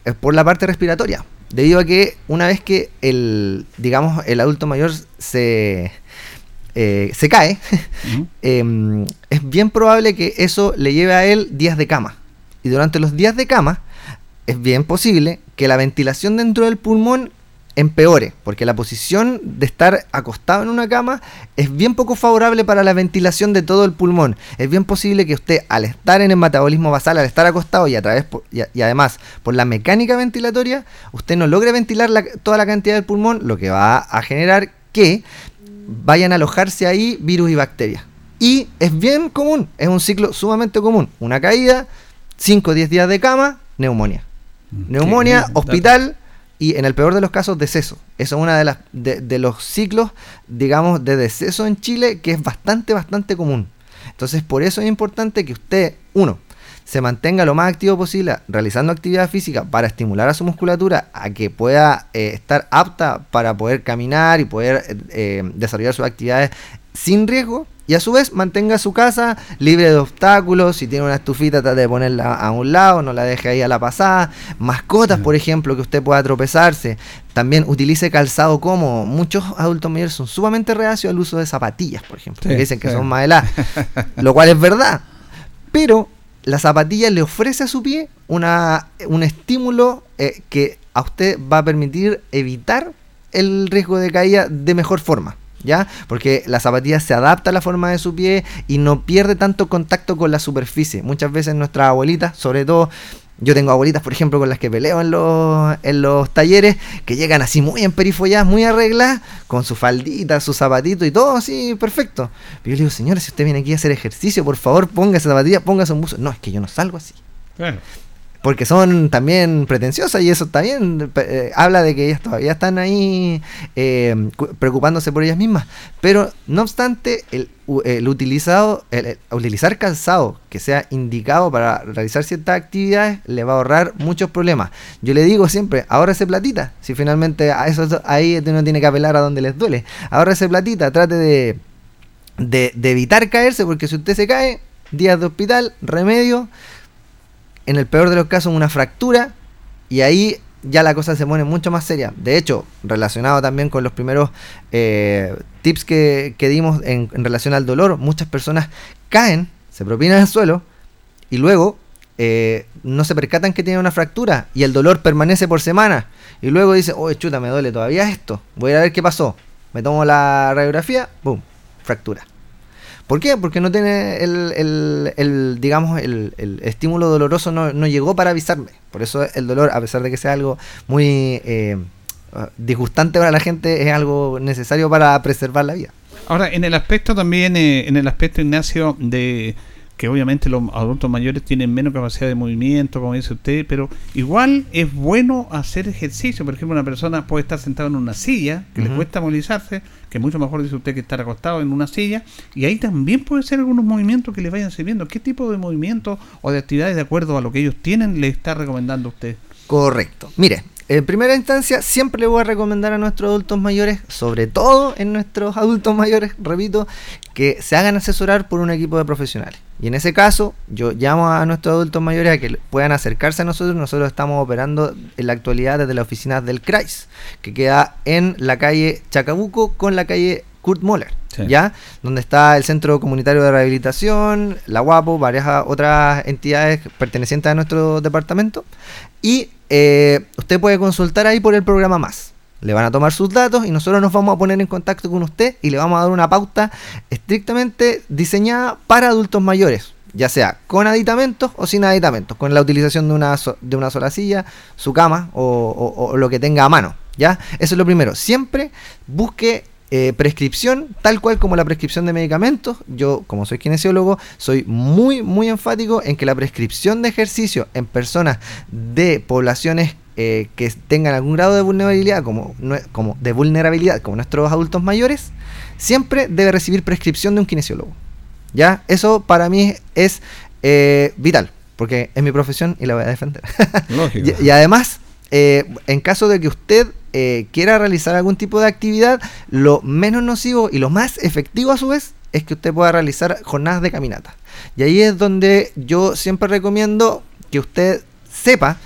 eh, por la parte respiratoria. Debido a que una vez que el, digamos, el adulto mayor se, eh, se cae, [laughs] es bien probable que eso le lleve a él días de cama. Y durante los días de cama, es bien posible que la ventilación dentro del pulmón empeore, porque la posición de estar acostado en una cama es bien poco favorable para la ventilación de todo el pulmón. Es bien posible que usted, al estar en el metabolismo basal, al estar acostado y a través por- y, a- y además por la mecánica ventilatoria, usted no logre ventilar la- toda la cantidad del pulmón, lo que va a generar que vayan a alojarse ahí virus y bacterias. Y es bien común, es un ciclo sumamente común. Una caída, 5 o 10 días de cama, neumonía. Neumonía, bien, hospital y en el peor de los casos deceso. Eso es uno de, las, de, de los ciclos, digamos, de deceso en Chile que es bastante, bastante común. Entonces, por eso es importante que usted, uno, se mantenga lo más activo posible realizando actividad física para estimular a su musculatura a que pueda eh, estar apta para poder caminar y poder eh, desarrollar sus actividades sin riesgo y a su vez mantenga su casa libre de obstáculos. Si tiene una estufita, trate de ponerla a un lado, no la deje ahí a la pasada. Mascotas, por ejemplo, que usted pueda tropezarse. También utilice calzado cómodo. Muchos adultos mayores son sumamente reacios al uso de zapatillas, por ejemplo, Sí, que dicen que sí. son más heladas, [laughs] lo cual es verdad. Pero la zapatilla le ofrece a su pie una, un estímulo eh, que a usted va a permitir evitar el riesgo de caída de mejor forma. ¿Ya? Porque la zapatilla se adapta a la forma de su pie y no pierde tanto contacto con la superficie. Muchas veces nuestras abuelitas, sobre todo, yo tengo abuelitas, por ejemplo, con las que peleo en los, en los talleres, que llegan así muy emperifolladas, muy arregladas, con su faldita, su zapatito y todo así, perfecto. Pero yo le digo, señora, si usted viene aquí a hacer ejercicio, por favor, ponga esa zapatilla, póngase un buzo. No, es que yo no salgo así. Claro. Porque son también pretenciosas y eso pe- eh, habla de que ellas todavía están ahí eh, cu- preocupándose por ellas mismas. Pero no obstante, el, el utilizado, el, utilizar calzado que sea indicado para realizar ciertas actividades le va a ahorrar muchos problemas. Yo le digo siempre, ahorrese platita. Si finalmente a eso ahí uno tiene que apelar a donde les duele. Ahorrese platita, trate de, de, de evitar caerse, porque si usted se cae, días de hospital, remedio, en el peor de los casos una fractura y ahí ya la cosa se pone mucho más seria. De hecho, relacionado también con los primeros eh, tips que, dimos en, relación al dolor, muchas personas caen, se propinan al suelo y luego eh, no se percatan que tienen una fractura y el dolor permanece por semanas. Y luego dice, oh chuta, me duele todavía esto, voy a ver qué pasó. Me tomo la radiografía, boom, fractura. ¿Por qué? Porque no tiene el, el- el, digamos, el, el estímulo doloroso no, no llegó para avisarme. Por eso el dolor, a pesar de que sea algo muy eh, disgustante para la gente, es algo necesario para preservar la vida. Ahora, en el aspecto también, eh, en el aspecto, Ignacio, de que obviamente los adultos mayores tienen menos capacidad de movimiento, como dice usted, pero igual es bueno hacer ejercicio. Por ejemplo, una persona puede estar sentada en una silla, que le cuesta movilizarse, que mucho mejor dice usted que estar acostado en una silla, y ahí también puede ser algunos movimientos que le vayan sirviendo. ¿Qué tipo de movimientos o de actividades de acuerdo a lo que ellos tienen le está recomendando usted? Correcto. Mire, en primera instancia, siempre le voy a recomendar a nuestros adultos mayores, sobre todo en nuestros adultos mayores, repito, que se hagan asesorar por un equipo de profesionales. Y en ese caso, yo llamo a nuestros adultos mayores a que puedan acercarse a nosotros. Nosotros estamos operando en la actualidad desde la oficina del CRAIS, que queda en la calle Chacabuco con la calle Kurt Moller. Sí. ¿Ya? Donde está el Centro Comunitario de Rehabilitación, la UAPO, varias otras entidades pertenecientes a nuestro departamento. Y eh, usted puede consultar ahí por el programa más. Le van a tomar sus datos y nosotros nos vamos a poner en contacto con usted y le vamos a dar una pauta estrictamente diseñada para adultos mayores, ya sea con aditamentos o sin aditamentos, con la utilización de una, so- de una sola silla, su cama o, o- o lo que tenga a mano. ¿ya? Eso es lo primero. Siempre busque eh, prescripción, tal cual como la prescripción de medicamentos. Yo, como soy kinesiólogo, soy muy, muy enfático en que la prescripción de ejercicio en personas de poblaciones eh, que tengan algún grado de vulnerabilidad, como, de vulnerabilidad, como nuestros adultos mayores, siempre debe recibir prescripción de un kinesiólogo. ¿Ya? Eso para mí es eh, vital, porque es mi profesión y la voy a defender. [laughs] Lógico. Y, y además, eh, en caso de que usted eh, quiera realizar algún tipo de actividad, lo menos nocivo y lo más efectivo a su vez es que usted pueda realizar jornadas de caminata. Y ahí es donde yo siempre recomiendo que usted sepa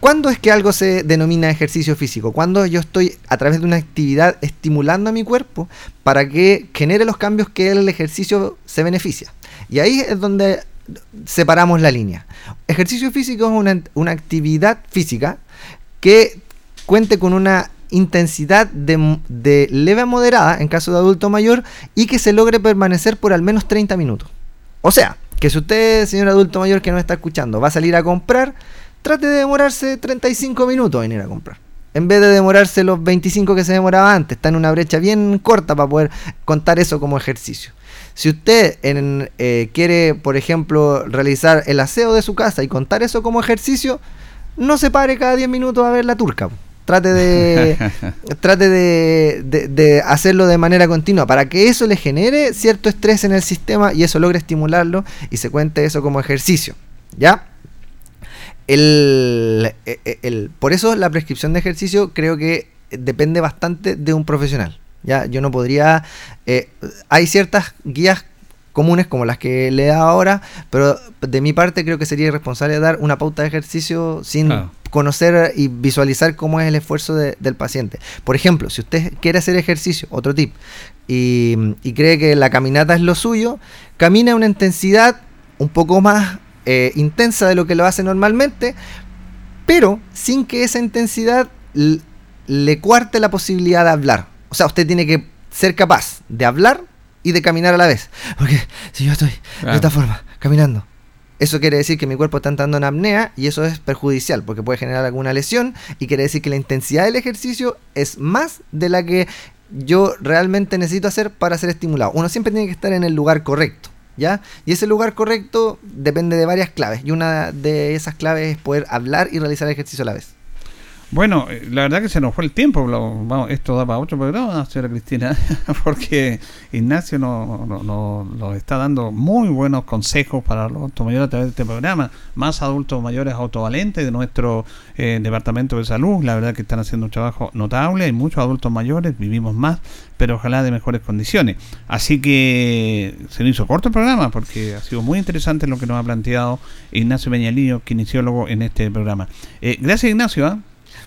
cuándo es que algo se denomina ejercicio físico, cuándo yo estoy a través de una actividad estimulando a mi cuerpo para que genere los cambios que el ejercicio se beneficia. Y ahí es donde separamos la línea. Ejercicio físico es una, una actividad física que cuente con una intensidad de, leve a moderada en caso de adulto mayor y que se logre permanecer por al menos 30 minutos. O sea, que si usted, señor adulto mayor que nos está escuchando, va a salir a comprar, trate de demorarse 35 minutos en ir a comprar. En vez de demorarse los 25 que se demoraba antes, está en una brecha bien corta para poder contar eso como ejercicio. Si usted en, eh, quiere, por ejemplo, realizar el aseo de su casa y contar eso como ejercicio, no se pare cada 10 minutos a ver la turca. Trate de, [laughs] trate de, de- de hacerlo de manera continua para que eso le genere cierto estrés en el sistema y eso logre estimularlo y se cuente eso como ejercicio. ¿Ya? El, eh, eh, el- por eso la prescripción de ejercicio creo que depende bastante de un profesional. ¿ya? Yo no podría... eh, hay ciertas guías comunes como las que le he dado ahora, pero de mi parte creo que sería irresponsable dar una pauta de ejercicio sin conocer y visualizar cómo es el esfuerzo de- del paciente. Por ejemplo, si usted quiere hacer ejercicio, otro tip, y, y cree que la caminata es lo suyo, camina a una intensidad un poco más eh, intensa de lo que lo hace normalmente, pero sin que esa intensidad le cuarte la posibilidad de hablar. O sea, usted tiene que ser capaz de hablar y de caminar a la vez. Porque si yo estoy de esta forma, caminando, eso quiere decir que mi cuerpo está entrando en apnea y eso es perjudicial porque puede generar alguna lesión y quiere decir que la intensidad del ejercicio es más de la que yo realmente necesito hacer para ser estimulado. Uno siempre tiene que estar en el lugar correcto, ¿ya? Y ese lugar correcto depende de varias claves y una de esas claves es poder hablar y realizar ejercicio a la vez. Bueno, eh, la verdad que se nos fue el tiempo. vamos, esto da para otro programa, señora Cristina, [laughs] porque Ignacio nos no, no- está dando muy buenos consejos para los adultos mayores a través de este programa. Más adultos mayores autovalentes de nuestro eh, departamento de salud. La verdad que están haciendo un trabajo notable. Hay muchos adultos mayores, vivimos más, pero ojalá de mejores condiciones. Así que se nos hizo corto el programa porque ha sido muy interesante lo que nos ha planteado Ignacio Peñalillo, kinesiólogo, en este programa. Eh, gracias, Ignacio. ¿ah?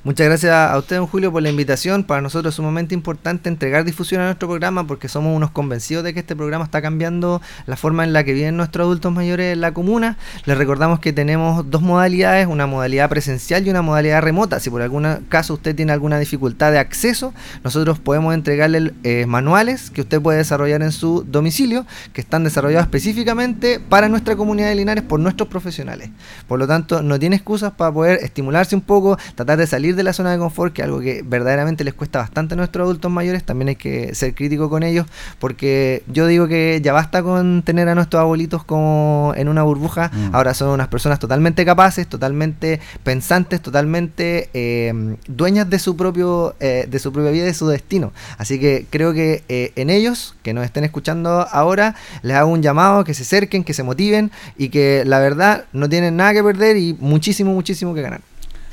Muchas gracias a usted, don Julio, por la invitación. Para nosotros es sumamente importante entregar difusión a nuestro programa porque somos unos convencidos de que este programa está cambiando la forma en la que viven nuestros adultos mayores en la comuna. Les recordamos que tenemos dos modalidades, una modalidad presencial y una modalidad remota. Si por algún caso usted tiene alguna dificultad de acceso, nosotros podemos entregarle eh, manuales que usted puede desarrollar en su domicilio, que están desarrollados específicamente para nuestra comunidad de Linares por nuestros profesionales. Por lo tanto, no tiene excusas para poder estimularse un poco, tratar de salir de la zona de confort, que es algo que verdaderamente les cuesta bastante a nuestros adultos mayores, también hay que ser crítico con ellos, porque yo digo que ya basta con tener a nuestros abuelitos como en una burbuja, mm. ahora son unas personas totalmente capaces, totalmente pensantes, totalmente eh, dueñas de su propio, eh, de su propia vida y de su destino. Así que creo que eh, en ellos, que nos estén escuchando ahora, les hago un llamado, que se acerquen, que se motiven y que la verdad no tienen nada que perder y muchísimo, muchísimo que ganar.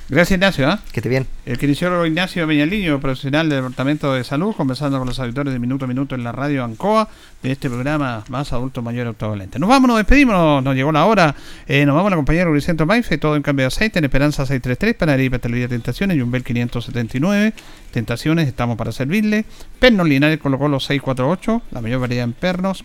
Gracias, Ignacio. ¿eh? Que esté bien. El kinesiólogo Ignacio Peñaliño, profesional del Departamento de Salud, conversando con los auditores de Minuto a Minuto en la radio Ancoa de este programa Más Adulto Mayor Autovalente. Nos vamos, nos despedimos, nos llegó la hora. Eh, nos vamos a la compañera Uricentro Maife, todo en cambio de aceite, en Esperanza 633, Panadería y Pastelería Tentaciones, Yumbel 579, Tentaciones, estamos para servirle. Pernos Linares colocó los 648, la mayor variedad en pernos,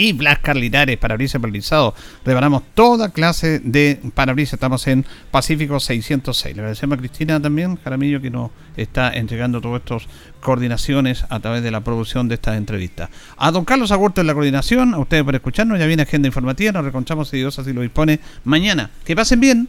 y Blascar Linares, parabrisas paralizado. Reparamos toda clase de parabrisas. Estamos en Pacífico 606. Le agradecemos a Cristina también, Jaramillo, que nos está entregando todas estas coordinaciones a través de la producción de esta entrevista. A don Carlos Agurto en la coordinación, a ustedes por escucharnos. Ya viene agenda informativa. Nos reconchamos si Dios así lo dispone mañana. Que pasen bien.